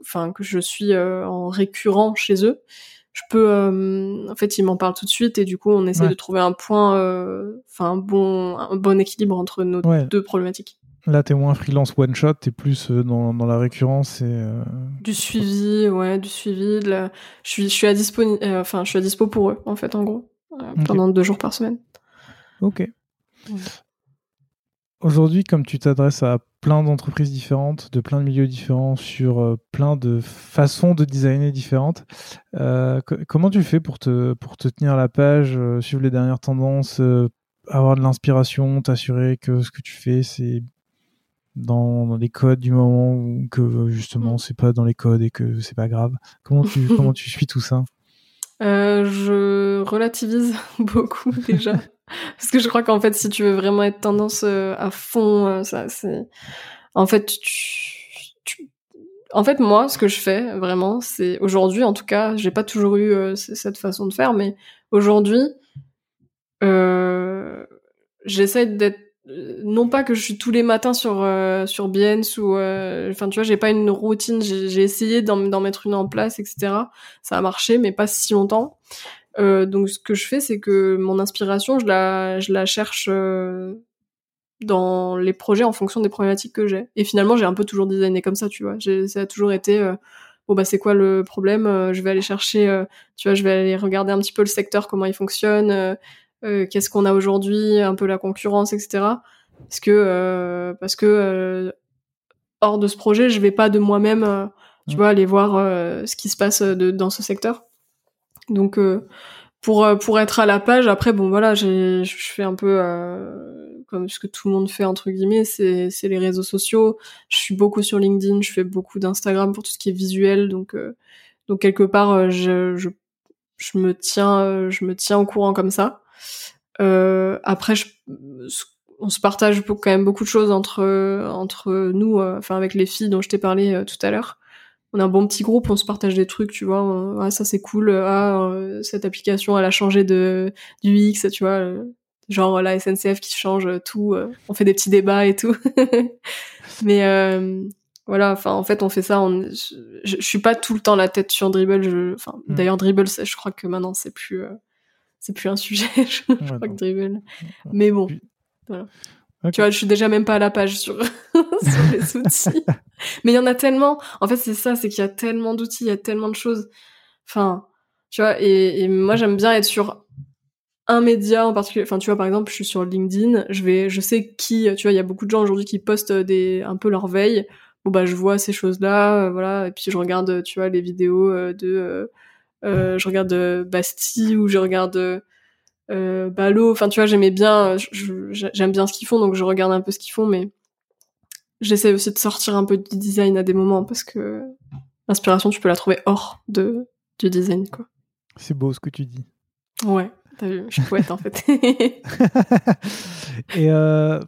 enfin que je suis en récurrent chez eux, je peux, en fait, ils m'en parlent tout de suite et du coup, on essaie de trouver un point, enfin un bon, un bon équilibre entre nos deux problématiques. Là, t'es moins freelance one shot, t'es plus euh, dans, dans, la récurrence et euh, du suivi, ouais, du suivi. Je suis, je suis à dispo, euh, enfin, je suis à dispo pour eux, en fait, en gros, pendant deux jours par semaine. Ok. Aujourd'hui, comme tu t'adresses à plein d'entreprises différentes, de plein de milieux différents, sur plein de façons de designer différentes, comment tu fais pour te pour te tenir la page, suivre les dernières tendances, avoir de l'inspiration, t'assurer que ce que tu fais c'est dans, les codes du moment ou que justement mm. c'est pas dans les codes et que c'est pas grave. Comment tu comment tu suis tout ça? Euh, Je relativise beaucoup déjà. Parce que je crois qu'en fait si tu veux vraiment être tendance euh, à fond, euh, ça c'est en fait tu, en fait, moi, ce que je fais vraiment, c'est aujourd'hui, en tout cas, j'ai pas toujours eu euh, cette façon de faire, mais aujourd'hui, euh, j'essaie d'être non pas que je suis tous les matins sur euh, sur Behance ou enfin tu vois j'ai pas une routine j'ai essayé d'en mettre une en place etc ça a marché mais pas si longtemps donc ce que je fais c'est que mon inspiration je la je la cherche dans les projets en fonction des problématiques que j'ai. Et finalement, j'ai un peu toujours designé comme ça, tu vois. Ça a toujours été, euh, bon bah c'est quoi le problème? Euh, Je vais aller chercher, euh, tu vois, je vais aller regarder un petit peu le secteur, comment il fonctionne, qu'est-ce qu'on a aujourd'hui, un peu la concurrence, etc. Parce que parce que hors de ce projet, je vais pas de moi-même, tu mmh. vois, aller voir ce qui se passe de, dans ce secteur. Donc pour pour être à la page, après bon voilà, je fais un peu comme ce que tout le monde fait entre guillemets, c'est c'est les réseaux sociaux. Je suis beaucoup sur LinkedIn, je fais beaucoup d'Instagram pour tout ce qui est visuel, donc euh, donc quelque part euh, je, je je me tiens euh, je me tiens au courant comme ça. Après je, on se partage quand même beaucoup de choses entre entre nous, enfin avec les filles dont je t'ai parlé tout à l'heure. On a un bon petit groupe, on se partage des trucs, tu vois. ah ça c'est cool. Ah cette application elle a changé de du X, tu vois genre la SNCF qui change tout, euh, on fait des petits débats et tout. Mais euh, voilà, enfin en fait on fait ça. On, je, suis pas tout le temps la tête sur dribble. Enfin mm. d'ailleurs dribble, je crois que maintenant c'est plus euh, c'est plus un sujet. je crois que dribble. Mais bon, voilà. Tu vois, je suis déjà même pas à la page sur, sur les outils. Mais il y en a tellement. En fait, c'est ça, c'est qu'il y a tellement d'outils, il y a tellement de choses. Enfin, tu vois, et, et moi j'aime bien être sur un média en particulier enfin tu vois par exemple je suis sur LinkedIn je vais je sais qui tu vois il y a beaucoup de gens aujourd'hui qui postent des un peu leur veille bon bah je vois ces choses là euh, voilà et puis je regarde tu vois les vidéos euh, de euh, je regarde Bastille ou je regarde euh, Ballot enfin tu vois j'aimais bien j'aime bien ce qu'ils font donc je regarde un peu ce qu'ils font mais j'essaie aussi de sortir un peu du design à des moments parce que l'inspiration tu peux la trouver hors de du design quoi c'est beau ce que tu dis ouais je suis poète en fait. et euh,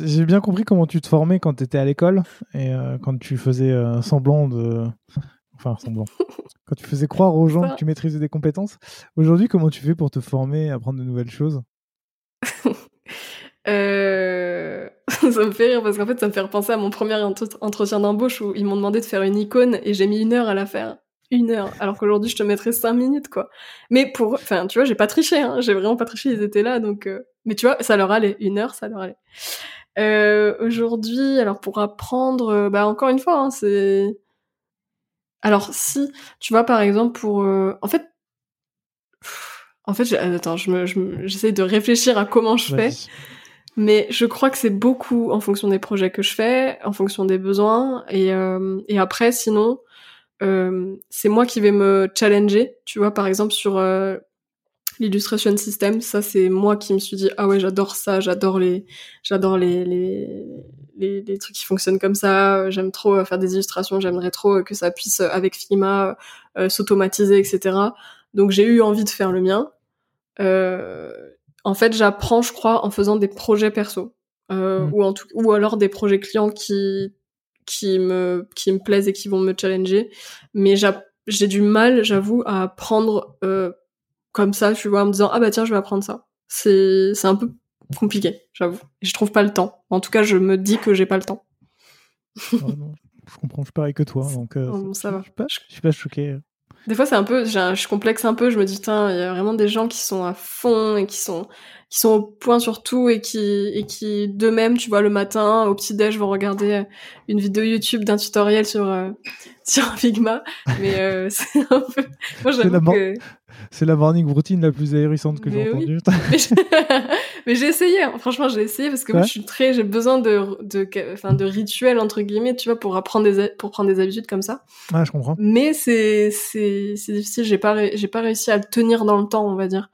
j'ai bien compris comment tu te formais quand tu étais à l'école et euh, quand tu faisais euh, semblant de. Enfin, semblant. quand tu faisais croire aux gens que tu maîtrisais des compétences. Aujourd'hui, comment tu fais pour te former, apprendre de nouvelles choses? Ça me fait rire parce qu'en fait, ça me fait repenser à mon premier entretien d'embauche où ils m'ont demandé de faire une icône et j'ai mis une heure à la faire une heure, alors qu'aujourd'hui je te mettrais cinq minutes quoi. Mais pour, enfin tu vois, j'ai pas triché, hein, j'ai vraiment pas triché, ils étaient là donc. Euh, mais tu vois, ça leur allait, une heure, ça leur allait. Euh, aujourd'hui, alors pour apprendre, euh, bah encore une fois, hein, c'est. Alors si, tu vois par exemple pour, en fait, en fait, attends, je me, j'essaie de réfléchir à comment je fais. Mais je crois que c'est beaucoup en fonction des projets que je fais, en fonction des besoins, et, et après, sinon, euh, c'est moi qui vais me challenger, tu vois, par exemple sur euh, l'illustration system, ça c'est moi qui me suis dit ah ouais j'adore ça, j'adore les, j'adore les, les, les, les, trucs qui fonctionnent comme ça, j'aime trop euh, faire des illustrations, j'aimerais trop que ça puisse avec Figma s'automatiser, etc. Donc j'ai eu envie de faire le mien. en fait, j'apprends, je crois, en faisant des projets perso. Mmh. ou en tout ou alors des projets clients qui qui me qui me plaisent et qui vont me challenger mais j'ai du mal j'avoue à apprendre euh, comme ça tu vois en me disant ah bah tiens je vais apprendre ça c'est c'est un peu compliqué j'avoue je trouve pas le temps en tout cas je me dis que j'ai pas le temps je comprends je suis pareil que toi donc euh, ça va je suis, pas, je suis pas choqué des fois c'est un peu je complexe un peu je me dis tiens il y a vraiment des gens qui sont à fond et qui sont qui sont au point sur tout et qui et qui d'eux-mêmes, tu vois, le matin au petit déj vont regarder euh, une vidéo YouTube d'un tutoriel sur euh, sur Figma. Mais euh, c'est un peu. Moi, j'avoue que c'est la morning routine la plus ahurissante que j'ai entendue. mais j'ai essayé, hein. franchement, j'ai essayé parce que moi, je suis très, j'ai besoin de, de, enfin, de rituels entre guillemets, tu vois, pour apprendre des, pour prendre des habitudes comme ça. Ah, je comprends. Mais c'est, c'est, c'est difficile. J'ai pas, j'ai pas réussi à le tenir dans le temps, on va dire.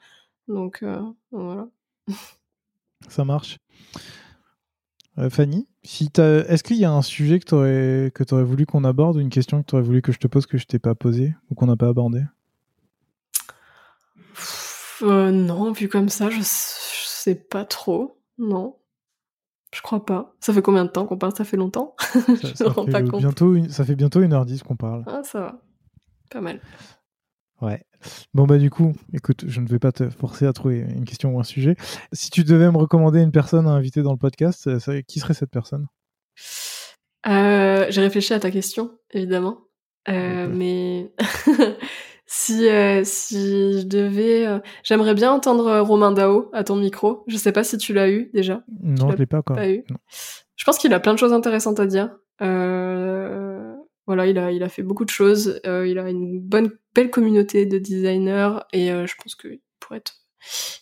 Donc euh, voilà. Ça marche. Euh, Fanny, si est-ce qu'il y a un sujet que tu aurais, que aurais voulu qu'on aborde ou une question que tu aurais voulu que je te pose que je t'ai pas posée ou qu'on n'a pas abordé? Euh, Non, vu comme ça, je, sais pas trop. Non. Je crois pas. Ça fait combien de temps qu'on parle? Ça fait longtemps? Ça, Je me rends fait pas compte. bientôt une- ça fait bientôt 1h10 qu'on parle. Ah, ça va. Pas mal. Ouais. Bon, bah, du coup, écoute, je ne vais pas te forcer à trouver une question ou un sujet. Si tu devais me recommander une personne à inviter dans le podcast, euh, ça- qui serait cette personne? Euh, J'ai réfléchi à ta question, évidemment. Euh, mais si, euh, si je devais... euh, J'aimerais bien entendre euh, Romain Dao à ton micro. Je sais pas si tu l'as eu déjà. Non, je l'ai pas encore. pas eu Non. Je pense qu'il a plein de choses intéressantes à dire. Euh, voilà, il a, il a fait beaucoup de choses. Il a une bonne, belle communauté de designers et je pense qu'il pourrait être,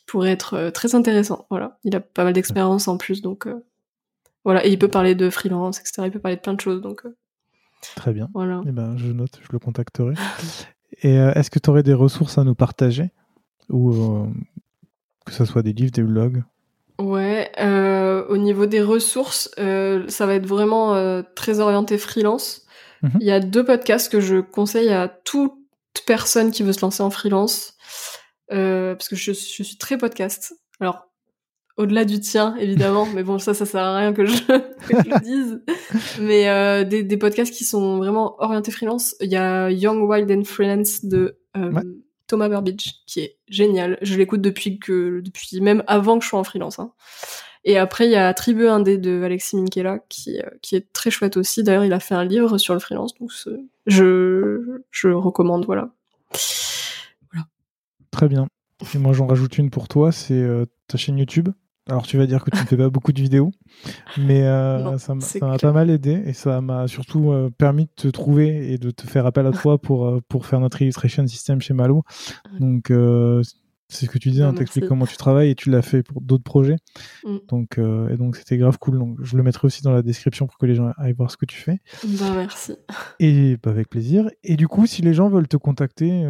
pourrait être très intéressant. Voilà, il a pas mal d'expérience en plus, donc voilà. Et il peut parler de freelance, etc. Il peut parler de plein de choses, donc Très bien. voilà. Eh ben, je note, je le contacterai. Et euh, est-ce que tu aurais des ressources à nous partager? Ou euh, que ce soit des livres, des blogs? Ouais, euh, au niveau des ressources, euh, ça va être vraiment très orienté freelance. Mhm. Il y a deux podcasts que je conseille à toute personne qui veut se lancer en freelance, parce que je, je suis très podcast. Alors, au-delà du tien, évidemment, mais bon, ça, ça sert à rien que je, que je le dise. Mais euh, des, des podcasts qui sont vraiment orientés freelance. Il y a Young, Wild and Freelance de euh, Ouais. Thomas Burbidge, qui est génial. Je l'écoute depuis que, depuis même avant que je sois en freelance. Hein. Et après, il y a Tribu Indé de Alexis Minkela, qui, euh, qui est très chouette aussi. D'ailleurs, il a fait un livre sur le freelance, donc je, je recommande, voilà. Très bien. Et moi, j'en rajoute une pour toi, c'est ta chaîne YouTube. Alors, tu vas dire que tu ne fais pas beaucoup de vidéos, mais euh, Non, ça m'a pas mal aidé et ça m'a surtout euh, permis de te trouver et de te faire appel à toi pour, euh, pour faire notre illustration system chez Malo. Donc, c'est ce que tu disais, Ah, hein, t'expliques merci. comment tu travailles et tu l'as fait pour d'autres projets. Mm. Donc, et donc, c'était grave cool. Donc, je le mettrai aussi dans la description pour que les gens aillent voir ce que tu fais. Bah, merci. Et bah, avec plaisir. Et du coup, si les gens veulent te contacter,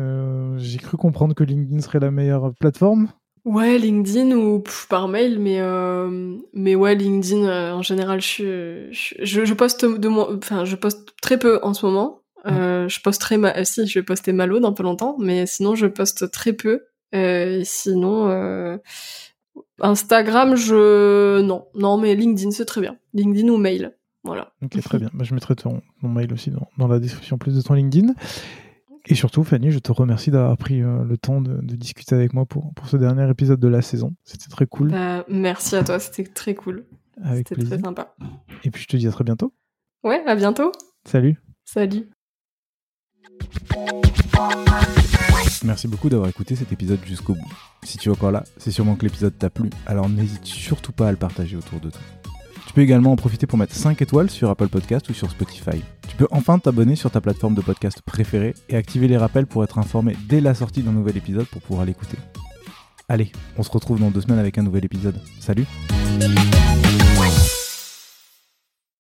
j'ai cru comprendre que LinkedIn serait la meilleure plateforme. Ouais, LinkedIn ou pff, par mail, mais euh, mais ouais, LinkedIn euh, en général, je, je je poste de moi, enfin je poste très peu en ce moment. Euh, je posterai ma, euh, si je vais poster Malo dans pas longtemps, mais sinon je poste très peu. Euh, et sinon euh, Instagram, je non non, mais LinkedIn c'est très bien. LinkedIn ou mail, voilà. Ok, très bien. Bah, je mettrai ton, ton mail aussi dans, dans la description plus de ton LinkedIn. Et surtout, Fanny, je te remercie d'avoir pris euh, le temps de, de discuter avec moi pour, pour ce dernier épisode de la saison. C'était très cool. Bah, merci à toi, c'était très cool, avec c'était très sympa. Et puis, je te dis à très bientôt. Ouais, à bientôt. Salut. Salut. Merci beaucoup d'avoir écouté cet épisode jusqu'au bout. Si tu es encore là, c'est sûrement que l'épisode t'a plu, alors n'hésite surtout pas à le partager autour de toi. Tu peux également en profiter pour mettre 5 étoiles sur Apple Podcast ou sur Spotify. Tu peux enfin t'abonner sur ta plateforme de podcast préférée et activer les rappels pour être informé dès la sortie d'un nouvel épisode pour pouvoir l'écouter. Allez, on se retrouve dans deux semaines avec un nouvel épisode. Salut